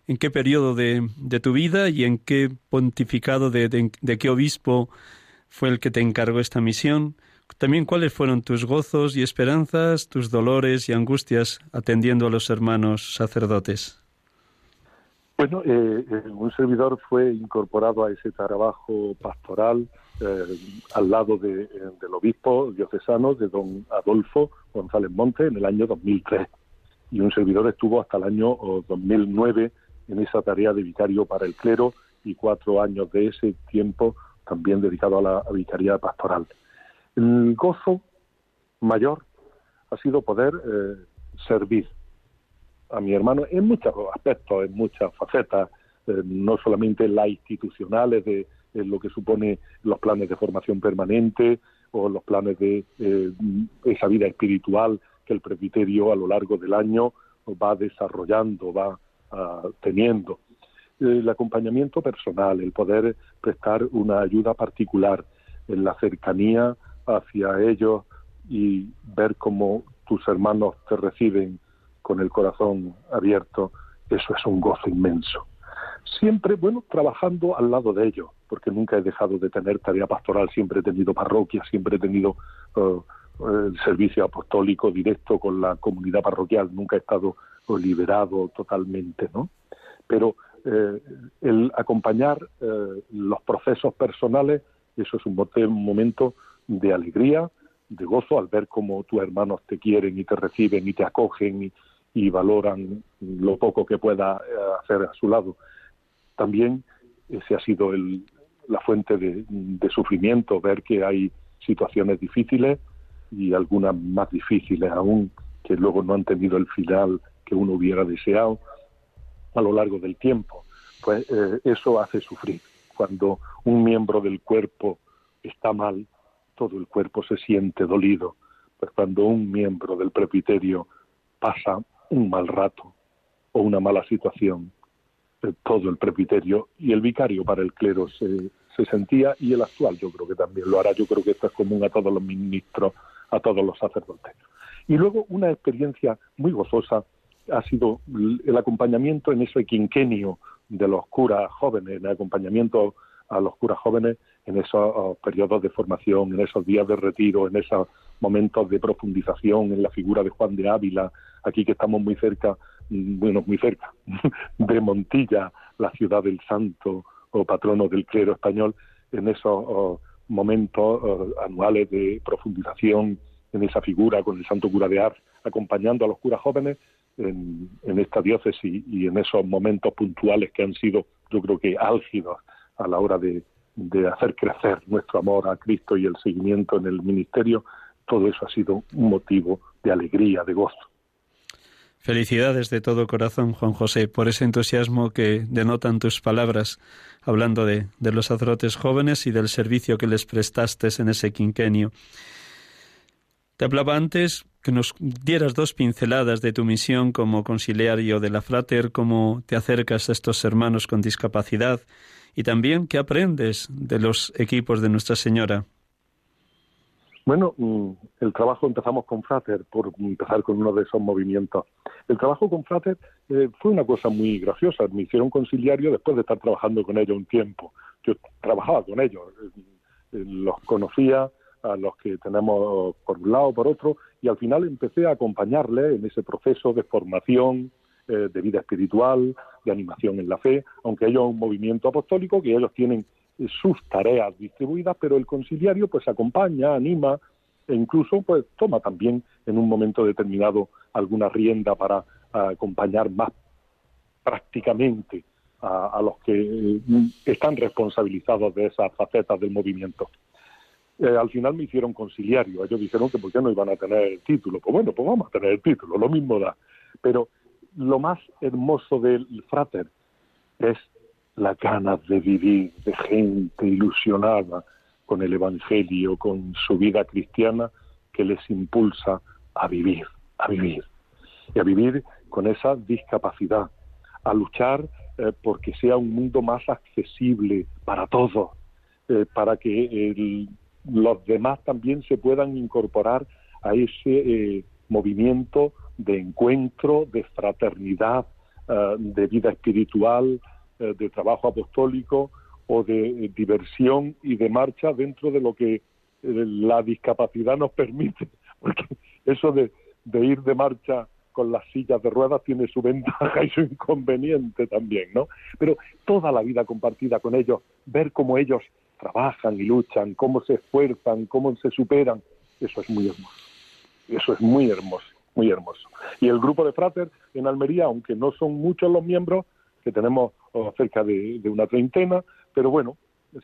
[SPEAKER 3] en qué periodo de, de tu vida y en qué pontificado de, de qué obispo fue el que te encargó esta misión? También cuáles fueron tus gozos y esperanzas, tus dolores y angustias atendiendo a los hermanos sacerdotes.
[SPEAKER 4] Bueno, eh, eh, un servidor fue incorporado a ese trabajo pastoral eh, al lado del obispo diocesano de don Adolfo González Monte en el año 2003 y un servidor estuvo hasta el año 2009 en esa tarea de vicario para el clero y cuatro años de ese tiempo también dedicado a la vicaría pastoral. El gozo mayor ha sido poder eh, servir a mi hermano en muchos aspectos, en muchas facetas, eh, no solamente en las institucionales de lo que supone los planes de formación permanente o los planes de eh, esa vida espiritual que el presbiterio a lo largo del año va desarrollando, va ah, teniendo. El acompañamiento personal, el poder prestar una ayuda particular, en la cercanía hacia ellos y ver cómo tus hermanos te reciben con el corazón abierto, eso es un gozo inmenso. Siempre, bueno, trabajando al lado de ellos, porque nunca he dejado de tener tarea pastoral, siempre he tenido parroquia, siempre he tenido uh, el servicio apostólico directo con la comunidad parroquial, nunca he estado liberado totalmente, ¿no? Pero eh, el acompañar eh, los procesos personales, eso es un, un momento de alegría, de gozo al ver cómo tus hermanos te quieren y te reciben y te acogen y, valoran lo poco que pueda eh, hacer a su lado. También ese ha sido la fuente de, sufrimiento, ver que hay situaciones difíciles y algunas más difíciles aún, que luego no han tenido el final que uno hubiera deseado a lo largo del tiempo. Pues eh, eso hace sufrir. Cuando un miembro del cuerpo está mal, todo el cuerpo se siente dolido, pues cuando un miembro del presbiterio pasa un mal rato o una mala situación, eh, todo el presbiterio y el vicario para el clero se, se sentía y el actual yo creo que también lo hará, yo creo que esto es común a todos los ministros, a todos los sacerdotes. Y luego una experiencia muy gozosa ha sido el acompañamiento en ese quinquenio de los curas jóvenes, el acompañamiento a los curas jóvenes en esos oh, periodos de formación, en esos días de retiro, en esos momentos de profundización en la figura de Juan de Ávila, aquí que estamos muy cerca, mm, bueno, muy cerca, de Montilla, la ciudad del santo o patrono del clero español, en esos oh, momentos oh, anuales de profundización en esa figura con el santo cura de Ars, acompañando a los curas jóvenes en, en esta diócesis y en esos momentos puntuales que han sido, yo creo que álgidos a la hora de, de hacer crecer nuestro amor a Cristo y el seguimiento en el ministerio, todo eso ha sido un motivo de alegría, de gozo.
[SPEAKER 3] Felicidades de todo corazón, Juan José, por ese entusiasmo que denotan tus palabras, hablando de, los sacerdotes jóvenes y del servicio que les prestaste en ese quinquenio. Te hablaba antes que nos dieras dos pinceladas de tu misión como conciliario de la Frater, cómo te acercas a estos hermanos con discapacidad y también qué aprendes de los equipos de Nuestra Señora.
[SPEAKER 4] Bueno, mm, el trabajo empezamos con Frater, por empezar con uno de esos movimientos. El trabajo con Frater eh, fue una cosa muy graciosa. Me hicieron conciliario después de estar trabajando con ellos un tiempo. Yo trabajaba con ellos, eh, los conocía, a los que tenemos por un lado por otro, y al final empecé a acompañarles en ese proceso de formación, eh, de vida espiritual, de animación en la fe, aunque ellos un movimiento apostólico, que ellos tienen sus tareas distribuidas, pero el conciliario pues acompaña, anima e incluso pues toma también en un momento determinado alguna rienda para acompañar más prácticamente a, los que eh, están responsabilizados de esas facetas del movimiento. Eh, al final me hicieron conciliario. Ellos dijeron que por qué no iban a tener el título. Pues bueno, pues vamos a tener el título, lo mismo da. Pero lo más hermoso del frater es las ganas de vivir, de gente ilusionada con el Evangelio, con su vida cristiana, que les impulsa a vivir, a vivir, y a vivir con esa discapacidad, a luchar eh, porque sea un mundo más accesible para todos, eh, para que los demás también se puedan incorporar a ese eh, movimiento de encuentro, de fraternidad, de vida espiritual, eh, de trabajo apostólico o de eh, diversión y de marcha dentro de lo que eh, la discapacidad nos permite, porque eso de, ir de marcha con las sillas de ruedas tiene su ventaja y su inconveniente también, ¿no? Pero toda la vida compartida con ellos, ver cómo ellos trabajan y luchan, cómo se esfuerzan, cómo se superan, eso es muy hermoso. Eso es muy hermoso, muy hermoso. Y el grupo de Frater en Almería, aunque no son muchos los miembros, que tenemos cerca de, una treintena, pero bueno,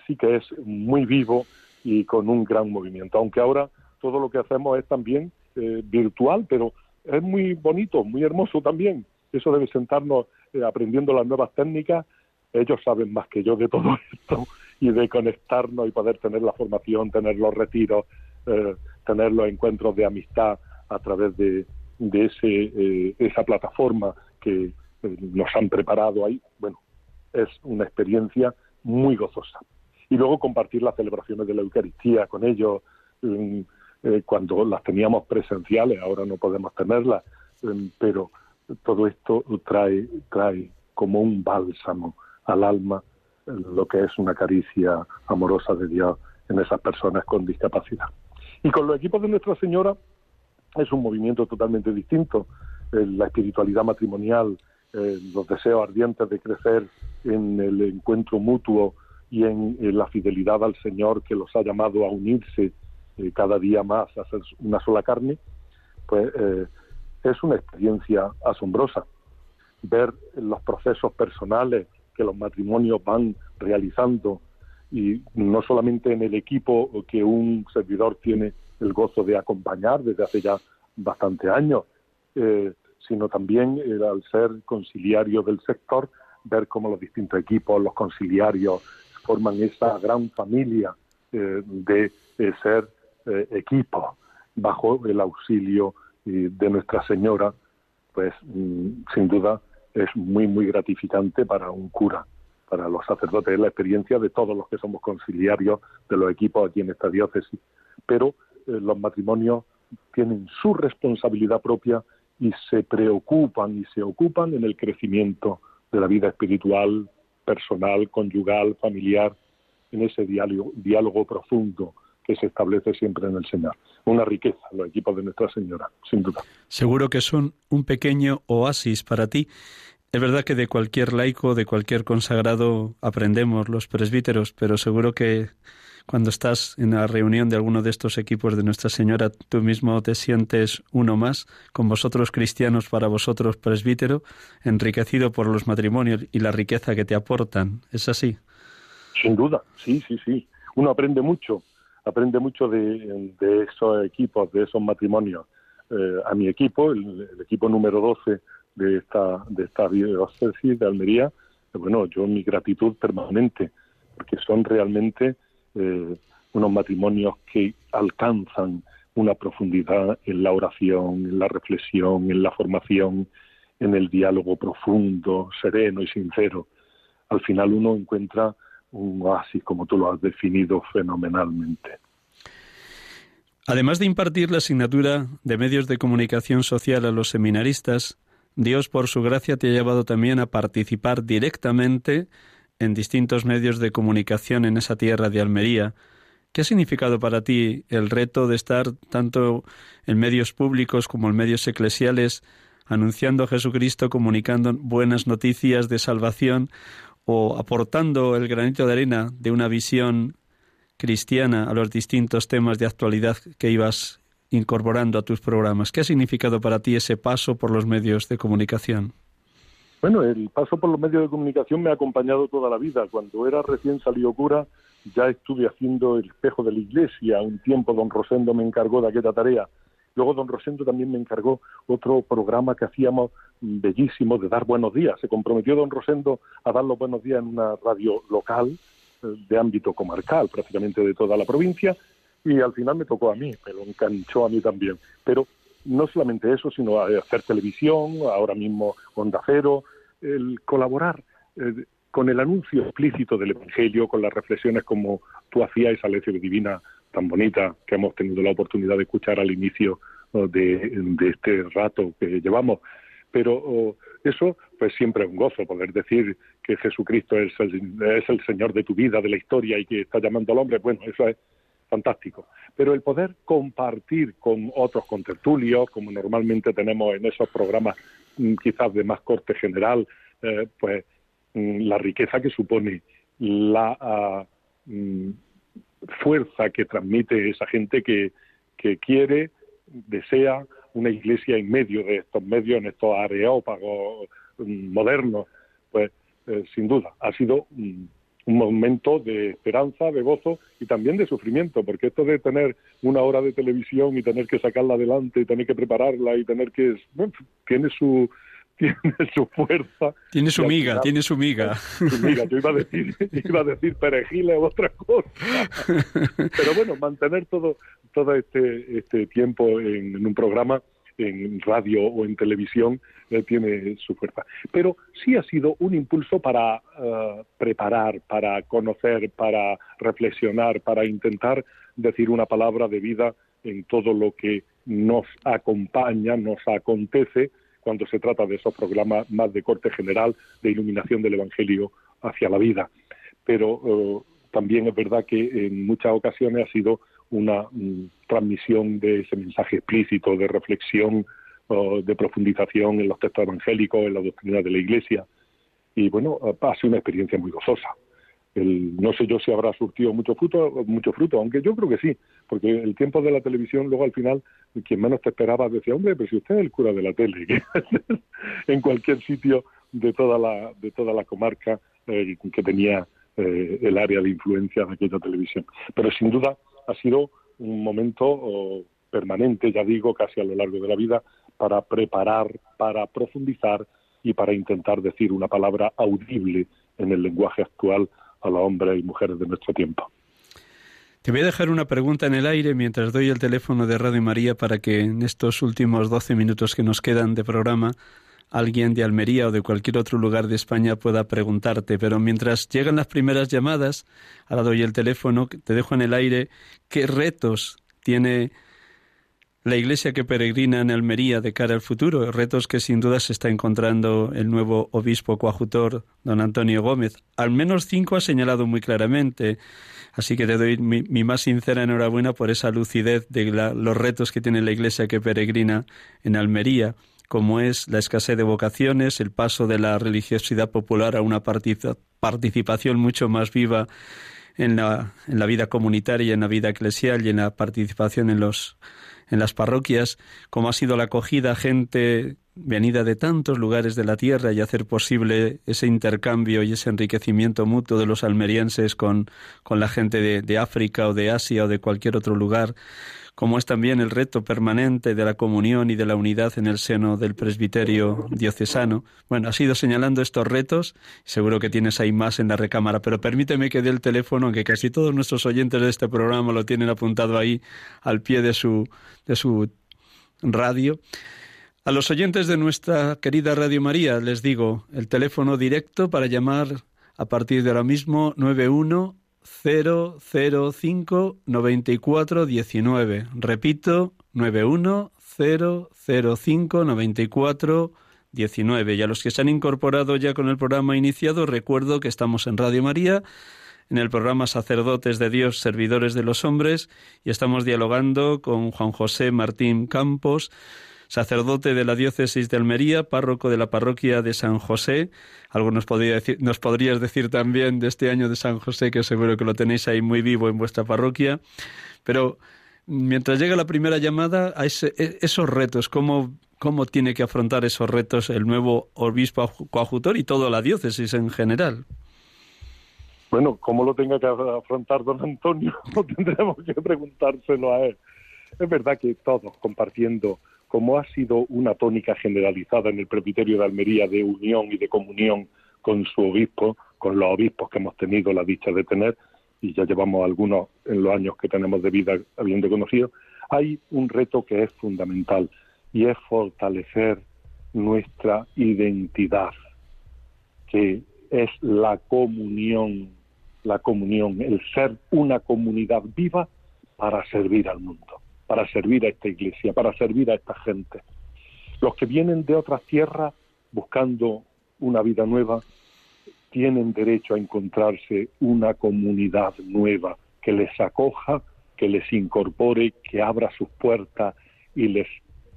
[SPEAKER 4] sí que es muy vivo y con un gran movimiento, aunque ahora todo lo que hacemos es también eh, virtual, pero es muy bonito, muy hermoso también. Eso debe sentarnos eh, aprendiendo las nuevas técnicas. Ellos saben más que yo de todo esto y de conectarnos y poder tener la formación, tener los retiros, eh, tener los encuentros de amistad a través de, de ese, esa plataforma que, nos han preparado ahí, bueno, es una experiencia muy gozosa. Y luego compartir las celebraciones de la Eucaristía con ellos, mm, eh, cuando las teníamos presenciales, ahora no podemos tenerlas, mm, pero todo esto trae, trae como un bálsamo al alma lo que es una caricia amorosa de Dios en esas personas con discapacidad. Y con los equipos de Nuestra Señora es un movimiento totalmente distinto. La espiritualidad matrimonial eh, los deseos ardientes de crecer en el encuentro mutuo y en, la fidelidad al Señor que los ha llamado a unirse eh, cada día más, a ser una sola carne, pues eh, es una experiencia asombrosa. Ver los procesos personales que los matrimonios van realizando y no solamente en el equipo que un servidor tiene el gozo de acompañar desde hace ya bastante años, eh, sino también al ser conciliario del sector, ver cómo los distintos equipos, los conciliarios, forman esa gran familia eh, de ser eh, equipo bajo el auxilio de Nuestra Señora, pues mm, sin duda es muy, muy gratificante para un cura, para los sacerdotes, es la experiencia de todos los que somos conciliarios de los equipos aquí en esta diócesis. Pero los matrimonios tienen su responsabilidad propia y se preocupan y se ocupan en el crecimiento de la vida espiritual, personal, conyugal, familiar, en ese diálogo, diálogo profundo que se establece siempre en el Señor. Una riqueza, los equipos de Nuestra Señora, sin duda.
[SPEAKER 3] Seguro que son un pequeño oasis para ti. Es verdad que de cualquier laico, de cualquier consagrado aprendemos los presbíteros, pero seguro que cuando estás en la reunión de alguno de estos equipos de Nuestra Señora, tú mismo te sientes uno más, con vosotros cristianos para vosotros presbítero, enriquecido por los matrimonios y la riqueza que te aportan. ¿Es así?
[SPEAKER 4] Sin duda, sí, sí, sí. Uno aprende mucho, aprende mucho de, esos equipos, de esos matrimonios. Eh, a mi equipo, el, equipo número 12 de esta, de esta diócesis de Almería, bueno, yo mi gratitud permanente, porque son realmente eh, unos matrimonios que alcanzan una profundidad en la oración, en la reflexión, en la formación, en el diálogo profundo, sereno y sincero, al final uno encuentra un oasis, como tú lo has definido fenomenalmente.
[SPEAKER 3] Además de impartir la asignatura de medios de comunicación social a los seminaristas, Dios por su gracia te ha llevado también a participar directamente en distintos medios de comunicación en esa tierra de Almería. ¿Qué ha significado para ti el reto de estar tanto en medios públicos como en medios eclesiales anunciando a Jesucristo, comunicando buenas noticias de salvación aportando el granito de arena de una visión cristiana a los distintos temas de actualidad que ibas incorporando a tus programas. ¿Qué ha significado para ti ese paso por los medios de comunicación?
[SPEAKER 4] Bueno, el paso por los medios de comunicación me ha acompañado toda la vida. Cuando era recién salido cura, ya estuve haciendo el espejo de la iglesia. Un tiempo don Rosendo me encargó de aquella tarea. Luego don Rosendo también me encargó otro programa que hacíamos bellísimo de dar buenos días. Se comprometió don Rosendo a dar los buenos días en una radio local eh, de ámbito comarcal, prácticamente de toda la provincia, y al final me tocó a mí, me lo enganchó a mí también. Pero no solamente eso, sino hacer televisión, ahora mismo Onda Cero, el colaborar eh, con el anuncio explícito del Evangelio, con las reflexiones como tú hacías, esa lección divina tan bonita que hemos tenido la oportunidad de escuchar al inicio de, este rato que llevamos. Pero eso, pues siempre es un gozo, poder decir que Jesucristo es el, es el Señor de tu vida, de la historia y que está llamando al hombre, bueno, eso es fantástico. Pero el poder compartir con otros contertulios, como normalmente tenemos en esos programas mm, quizás de más corte general, eh, pues mm, la riqueza que supone la ah, mm, fuerza que transmite esa gente que, que quiere, desea una iglesia en medio de estos medios, en estos areópagos modernos, pues eh, sin duda ha sido un, momento de esperanza, de gozo y también de sufrimiento, porque esto de tener una hora de televisión y tener que sacarla adelante y tener que prepararla y tener que... Bueno, tiene su tiene su fuerza.
[SPEAKER 3] Tiene su miga, tiene su miga.
[SPEAKER 4] Su miga, yo iba a decir, iba a decir perejil o otra cosa. Pero bueno, mantener todo, todo este, este tiempo en, un programa, en radio o en televisión, eh, tiene su fuerza. Pero sí ha sido un impulso para eh, preparar, para conocer, para reflexionar, para intentar decir una palabra de vida en todo lo que nos acompaña, nos acontece cuando se trata de esos programas más de corte general de iluminación del Evangelio hacia la vida. Pero eh, también es verdad que en muchas ocasiones ha sido una mm, transmisión de ese mensaje explícito, de reflexión, de profundización en los textos evangélicos, en la doctrina de la Iglesia. Y bueno, ha sido una experiencia muy gozosa no sé yo si habrá surtido mucho fruto, mucho fruto, aunque yo creo que sí, porque el tiempo de la televisión, luego al final, quien menos te esperaba decía, hombre, pero si usted es el cura de la tele, en cualquier sitio de toda la, de toda la comarca eh, que tenía eh, el área de influencia de aquella televisión. Pero sin duda ha sido un momento permanente, ya digo, casi a lo largo de la vida, para preparar, para profundizar y para intentar decir una palabra audible en el lenguaje actual a los hombres y mujeres de nuestro tiempo.
[SPEAKER 3] Te voy a dejar una pregunta en el aire mientras doy el teléfono de Radio María para que en estos últimos 12 minutos que nos quedan de programa alguien de Almería o de cualquier otro lugar de España pueda preguntarte. Pero mientras llegan las primeras llamadas, ahora doy el teléfono, te dejo en el aire, ¿qué retos tiene la iglesia que peregrina en Almería de cara al futuro, retos que sin duda se está encontrando el nuevo obispo coadjutor, don Antonio Gómez. Al menos cinco ha señalado muy claramente. Así que te doy mi, más sincera enhorabuena por esa lucidez de los retos que tiene la iglesia que peregrina en Almería, como es la escasez de vocaciones, el paso de la religiosidad popular a una participación mucho más viva en la, en la vida comunitaria en la vida eclesial y en la participación en los en las parroquias, como ha sido la acogida, gente venida de tantos lugares de la tierra y hacer posible ese intercambio y ese enriquecimiento mutuo de los almerienses con, con la gente de, de África o de Asia o de cualquier otro lugar, como es también el reto permanente de la comunión y de la unidad en el seno del presbiterio diocesano. Bueno, has ido señalando estos retos, seguro que tienes ahí más en la recámara, pero permíteme que dé el teléfono, aunque casi todos nuestros oyentes de este programa lo tienen apuntado ahí al pie de su, de su radio. A los oyentes de nuestra querida Radio María les digo el teléfono directo para llamar a partir de ahora mismo 91 005 9419. Repito, 91 005 9419. Y a los que se han incorporado ya con el programa iniciado, recuerdo que estamos en Radio María en el programa Sacerdotes de Dios, Servidores de los Hombres, y estamos dialogando con Juan José Martín Campos, sacerdote de la diócesis de Almería, párroco de la parroquia de San José. Algo nos, podría decir, nos podrías decir también de este año de San José, que seguro que lo tenéis ahí muy vivo en vuestra parroquia. Pero mientras llega la primera llamada, a e, esos retos, ¿cómo, ¿cómo tiene que afrontar esos retos el nuevo obispo coadjutor y toda la diócesis en general?
[SPEAKER 4] Bueno, cómo lo tenga que afrontar don Antonio, tendremos que preguntárselo a él. Es verdad que todos compartiendo como ha sido una tónica generalizada en el presbiterio de Almería de unión y de comunión con su obispo, con los obispos que hemos tenido la dicha de tener, y ya llevamos algunos en los años que tenemos de vida habiendo conocido, hay un reto que es fundamental y es fortalecer nuestra identidad, que es la comunión, la comunión, el ser una comunidad viva para servir al mundo para servir a esta iglesia, para servir a esta gente. Los que vienen de otras tierras buscando una vida nueva tienen derecho a encontrarse una comunidad nueva que les acoja, que les incorpore, que abra sus puertas y les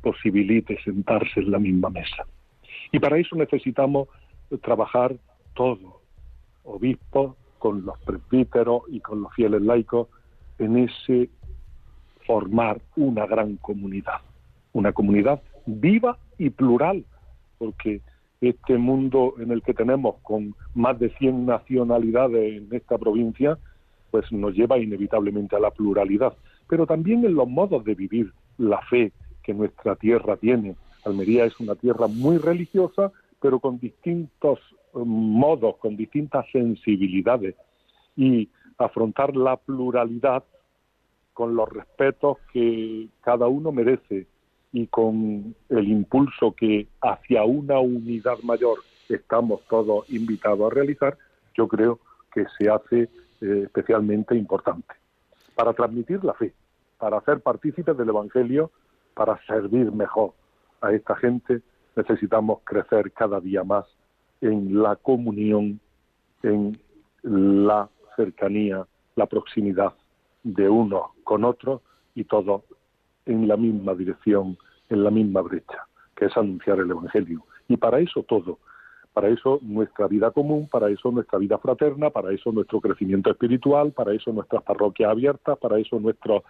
[SPEAKER 4] posibilite sentarse en la misma mesa. Y para eso necesitamos trabajar todos, obispos, con los presbíteros y con los fieles laicos, en ese formar una gran comunidad, una comunidad viva y plural, porque este mundo en el que tenemos con más de 100 nacionalidades en esta provincia, pues nos lleva inevitablemente a la pluralidad, pero también en los modos de vivir la fe que nuestra tierra tiene. Almería es una tierra muy religiosa, pero con distintos eh, modos, con distintas sensibilidades. Y afrontar la pluralidad con los respetos que cada uno merece y con el impulso que hacia una unidad mayor estamos todos invitados a realizar, yo creo que se hace eh, especialmente importante. Para transmitir la fe, para hacer partícipes del Evangelio, para servir mejor a esta gente, necesitamos crecer cada día más en la comunión, en la cercanía, la proximidad de uno con otro y todos en la misma dirección, en la misma brecha, que es anunciar el Evangelio. Y para eso todo, para eso nuestra vida común, para eso nuestra vida fraterna, para eso nuestro crecimiento espiritual, para eso nuestras parroquias abiertas, para eso nuestros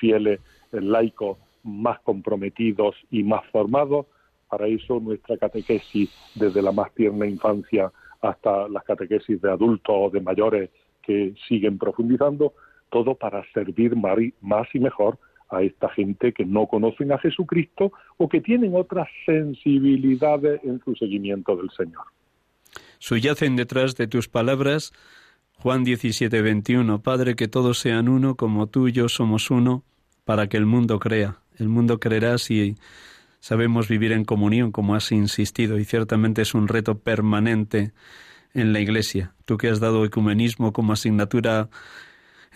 [SPEAKER 4] fieles laicos más comprometidos y más formados, para eso nuestra catequesis desde la más tierna infancia hasta las catequesis de adultos o de mayores que siguen profundizando, todo para servir más y mejor a esta gente que no conocen a Jesucristo o que tienen otras sensibilidades en su seguimiento del Señor.
[SPEAKER 3] Subyacen detrás de tus palabras Juan 17, 21, Padre, que todos sean uno como tú y yo somos uno, para que el mundo crea. El mundo creerá si sabemos vivir en comunión, como has insistido, y ciertamente es un reto permanente en la Iglesia. Tú que has dado ecumenismo como asignatura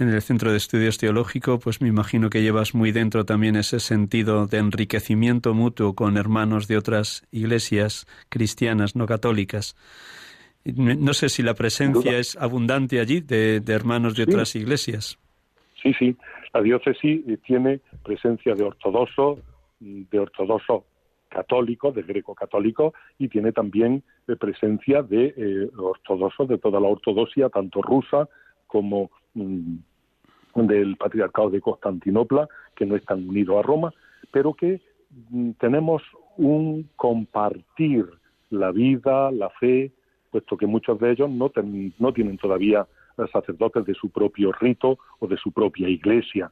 [SPEAKER 3] en el Centro de Estudios Teológicos, pues me imagino que llevas muy dentro también ese sentido de enriquecimiento mutuo con hermanos de otras iglesias cristianas, no católicas. No sé si la presencia es abundante allí de, hermanos de otras iglesias.
[SPEAKER 4] Sí, sí. La diócesis tiene presencia de ortodoxos, de ortodoxos católicos, de greco católico, y tiene también presencia de eh, ortodoxos de toda la ortodoxia, tanto rusa como mm, del Patriarcado de Constantinopla, que no están unidos a Roma, pero que mm, tenemos un compartir la vida, la fe, puesto que muchos de ellos no, no tienen todavía sacerdotes de su propio rito o de su propia iglesia.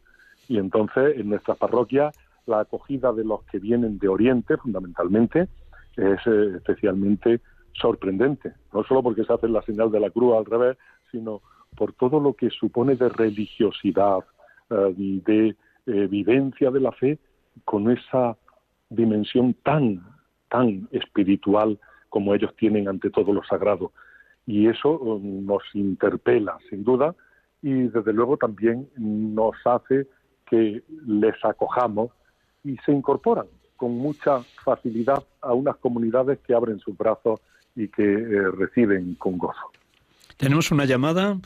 [SPEAKER 4] Y entonces en nuestras parroquias la acogida de los que vienen de Oriente, fundamentalmente, es eh, especialmente sorprendente, no solo porque se hace la señal de la cruz al revés, sino por todo lo que supone de religiosidad, eh, de eh, vivencia de la fe, con esa dimensión tan, tan espiritual como ellos tienen ante todo lo sagrado. Y eso um, nos interpela, sin duda, y desde luego también nos hace que les acojamos y se incorporan con mucha facilidad a unas comunidades que abren sus brazos y que eh, reciben con gozo.
[SPEAKER 3] Tenemos una llamada,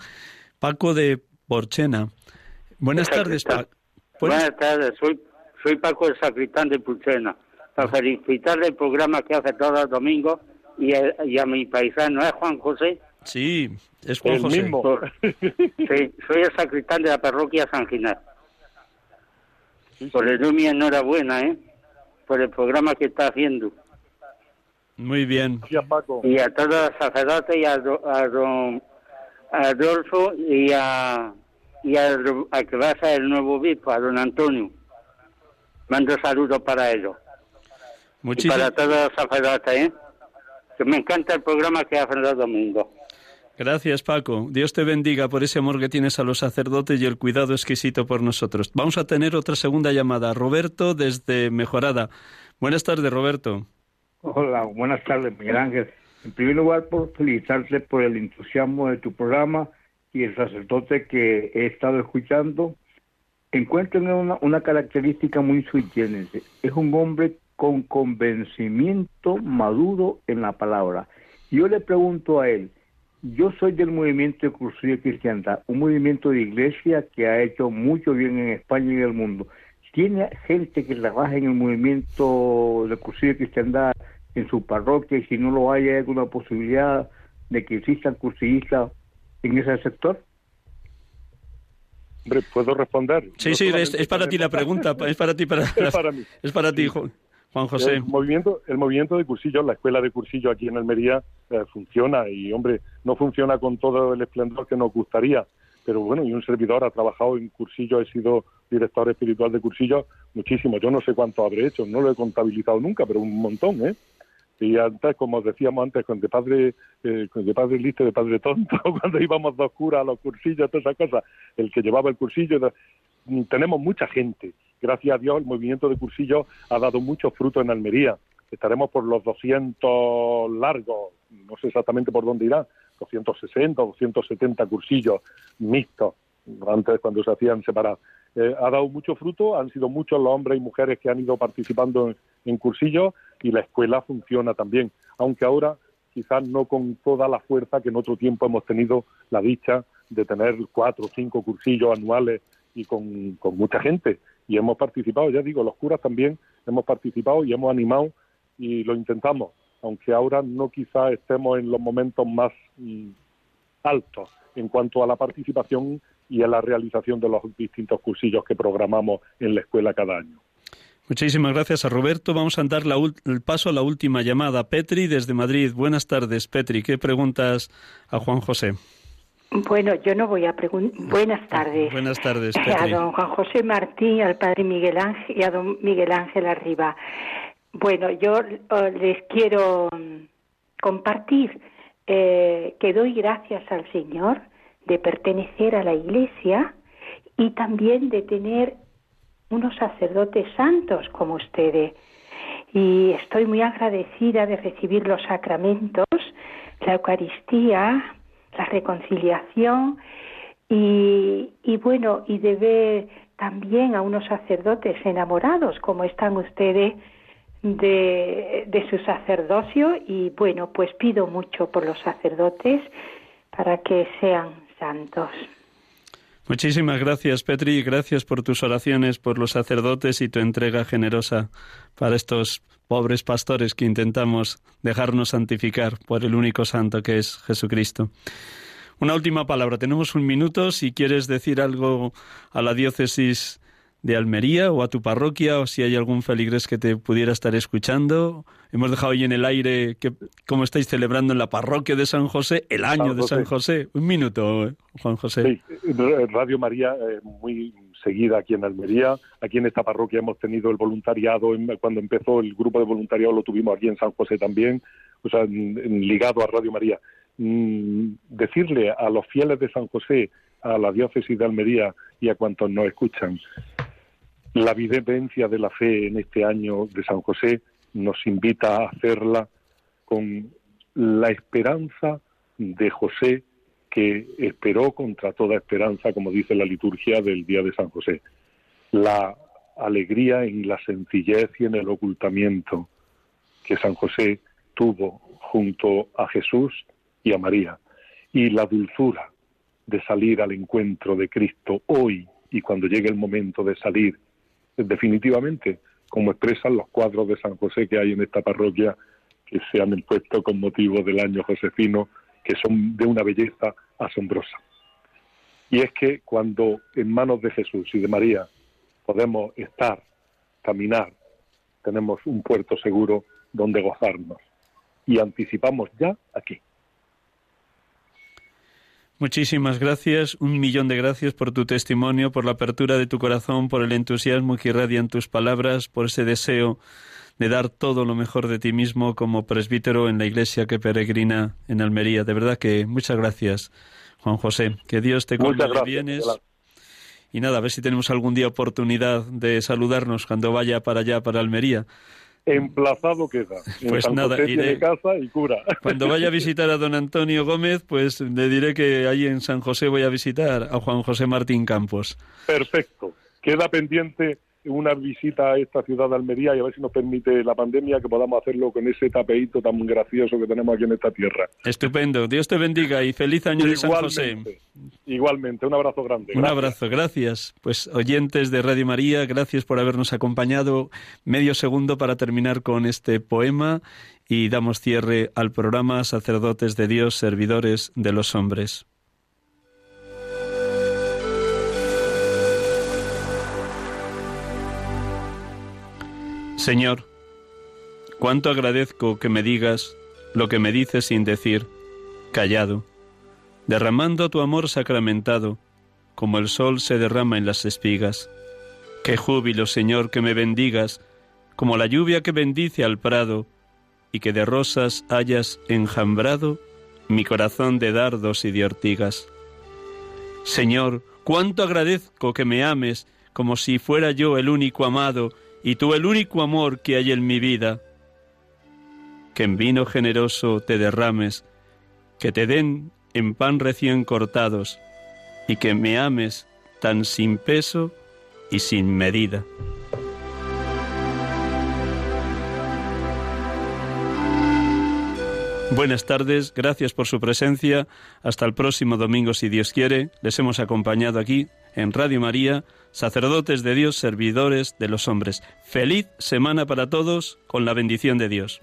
[SPEAKER 3] Paco de Porchena. Buenas tardes, Paco.
[SPEAKER 5] Buenas tardes, soy, soy Paco de Sacristán de Porchena. Para felicitarle el programa que hace todos los domingos y, a mi paisano, ¿es Juan José?
[SPEAKER 3] Sí, es Juan José.
[SPEAKER 5] Mismo. sí, soy el sacristán de la parroquia San Ginés. Por el mi enhorabuena, ¿eh? Por el programa que está haciendo.
[SPEAKER 3] Muy bien.
[SPEAKER 5] Y a todos los sacerdotes y a, don Adolfo y a, y a, que va a ser el nuevo obispo, a don Antonio. Mando saludos para ellos. Muchísimas... Y para todos los sacerdotes, ¿eh? Que me encanta el programa que hace los domingos.
[SPEAKER 3] Gracias, Paco. Dios te bendiga por ese amor que tienes a los sacerdotes y el cuidado exquisito por nosotros. Vamos a tener otra segunda llamada. Roberto, desde Mejorada. Buenas tardes, Roberto.
[SPEAKER 6] Hola, buenas tardes, Miguel Ángel. En primer lugar, por felicitarte por el entusiasmo de tu programa y el sacerdote que he estado escuchando. Encuentro una, una característica muy sugerente. Es un hombre con convencimiento maduro en la palabra. Yo le pregunto a él, yo soy del movimiento de Cursillo Cristiandad, un movimiento de iglesia que ha hecho mucho bien en España y en el mundo. ¿Tiene gente que trabaja en el movimiento de Cursillo Cristiandad en su parroquia y si no lo hay, hay alguna posibilidad de que existan cursillistas en ese sector?
[SPEAKER 4] Hombre, ¿puedo responder?
[SPEAKER 3] Sí, sí, es, para ti la pregunta, es para ti, para, es para mí. Es para ti, Juan José.
[SPEAKER 4] El movimiento, el movimiento de cursillo, la escuela de cursillo aquí en Almería eh, funciona y, hombre, no funciona con todo el esplendor que nos gustaría, pero bueno, y un servidor ha trabajado en cursillo, he sido director espiritual de cursillo muchísimo, yo no sé cuánto habré hecho, no lo he contabilizado nunca, pero un montón, ¿eh? Y antes, como decíamos antes, con de padre, eh, de padre listo, de padre tonto, cuando íbamos dos curas a los cursillos, todas esas cosas, el que llevaba el cursillo, mm, tenemos mucha gente. Gracias a Dios, el movimiento de cursillos ha dado mucho fruto en Almería. Estaremos por los 200 largos, no sé exactamente por dónde irá, 260, 270 cursillos mixtos, antes cuando se hacían separados. Eh, ha dado mucho fruto, han sido muchos los hombres y mujeres que han ido participando en, cursillos y la escuela funciona también, aunque ahora quizás no con toda la fuerza que en otro tiempo hemos tenido la dicha de tener cuatro o cinco cursillos anuales y con, mucha gente. Y hemos participado, ya digo, los curas también hemos participado y hemos animado y lo intentamos, aunque ahora no quizás estemos en los momentos más mm, altos en cuanto a la participación y a la realización de los distintos cursillos que programamos en la escuela cada año.
[SPEAKER 3] Muchísimas gracias a Roberto. Vamos a dar el paso a la última llamada. Petri desde Madrid. Buenas tardes, Petri. ¿Qué preguntas a Juan José?
[SPEAKER 7] Bueno, yo no voy a preguntar. Buenas tardes.
[SPEAKER 3] Buenas tardes, Petri.
[SPEAKER 7] A don Juan José Martín, al padre Miguel Ángel y a don Miguel Ángel Arriba. Bueno, yo eh, les quiero mm, compartir eh, que doy gracias al Señor de pertenecer a la Iglesia y también de tener unos sacerdotes santos como ustedes. Y estoy muy agradecida de recibir los sacramentos, la Eucaristía, la reconciliación y, y bueno, y de ver también a unos sacerdotes enamorados como están ustedes de, su sacerdocio y bueno, pues pido mucho por los sacerdotes para que sean santos.
[SPEAKER 3] Muchísimas gracias, Petri, gracias por tus oraciones, por los sacerdotes y tu entrega generosa para estos pobres pastores que intentamos dejarnos santificar por el único santo que es Jesucristo. Una última palabra. Tenemos un minuto. Si quieres decir algo a la diócesis de Almería o a tu parroquia o si hay algún feligrés que te pudiera estar escuchando. Hemos dejado ahí en el aire que, cómo estáis celebrando en la parroquia de San José el año de San José. Un minuto, Juan José.
[SPEAKER 4] Sí, Radio María es muy seguida aquí en Almería. Aquí en esta parroquia hemos tenido el voluntariado, cuando empezó el grupo de voluntariado lo tuvimos aquí en San José también, o sea, ligado a Radio María. Mm, decirle a los fieles de San José, a la diócesis de Almería y a cuantos nos escuchan, la vivencia de la fe en este año de San José nos invita a hacerla con la esperanza de José que esperó contra toda esperanza, como dice la liturgia del día de San José. La alegría en la sencillez y en el ocultamiento que San José tuvo junto a Jesús y a María, y la dulzura de salir al encuentro de Cristo hoy y cuando llegue el momento de salir definitivamente, como expresan los cuadros de San José que hay en esta parroquia, que se han impuesto con motivo del año josefino, que son de una belleza asombrosa. Y es que cuando en manos de Jesús y de María podemos estar, caminar, tenemos un puerto seguro donde gozarnos. Y anticipamos ya aquí.
[SPEAKER 3] Muchísimas gracias, un millón de gracias por tu testimonio, por la apertura de tu corazón, por el entusiasmo que irradian tus palabras, por ese deseo de dar todo lo mejor de ti mismo como presbítero en la iglesia que peregrina en Almería. De verdad que muchas gracias, Juan José. Que Dios te colme de bienes. Y nada, a ver si tenemos algún día oportunidad de saludarnos cuando vaya para allá, para Almería
[SPEAKER 4] emplazado queda.
[SPEAKER 3] Pues nada, iré.
[SPEAKER 4] casa y cura.
[SPEAKER 3] Cuando vaya a visitar a don Antonio Gómez, pues le diré que ahí en San José voy a visitar a Juan José Martín Campos.
[SPEAKER 4] Perfecto. Queda pendiente una visita a esta ciudad de Almería y a ver si nos permite la pandemia que podamos hacerlo con ese tapeíto tan gracioso que tenemos aquí en esta tierra.
[SPEAKER 3] Estupendo. Dios te bendiga y feliz año de San José.
[SPEAKER 4] Igualmente, un abrazo grande.
[SPEAKER 3] Un abrazo, gracias. Pues oyentes de Radio María, gracias por habernos acompañado. Medio segundo para terminar con este poema y damos cierre al programa Sacerdotes de Dios, Servidores de los Hombres. Señor, cuánto agradezco que me digas lo que me dices sin decir, callado, derramando tu amor sacramentado, como el sol se derrama en las espigas. Qué júbilo, Señor, que me bendigas, como la lluvia que bendice al prado, y que de rosas hayas enjambrado mi corazón de dardos y de ortigas. Señor, cuánto agradezco que me ames como si fuera yo el único amado, y tú el único amor que hay en mi vida. Que en vino generoso te derrames, que te den en pan recién cortados, y que me ames tan sin peso y sin medida. Buenas tardes, gracias por su presencia. Hasta el próximo domingo, si Dios quiere. Les hemos acompañado aquí en Radio María, sacerdotes de Dios, servidores de los hombres. Feliz semana para todos, con la bendición de Dios.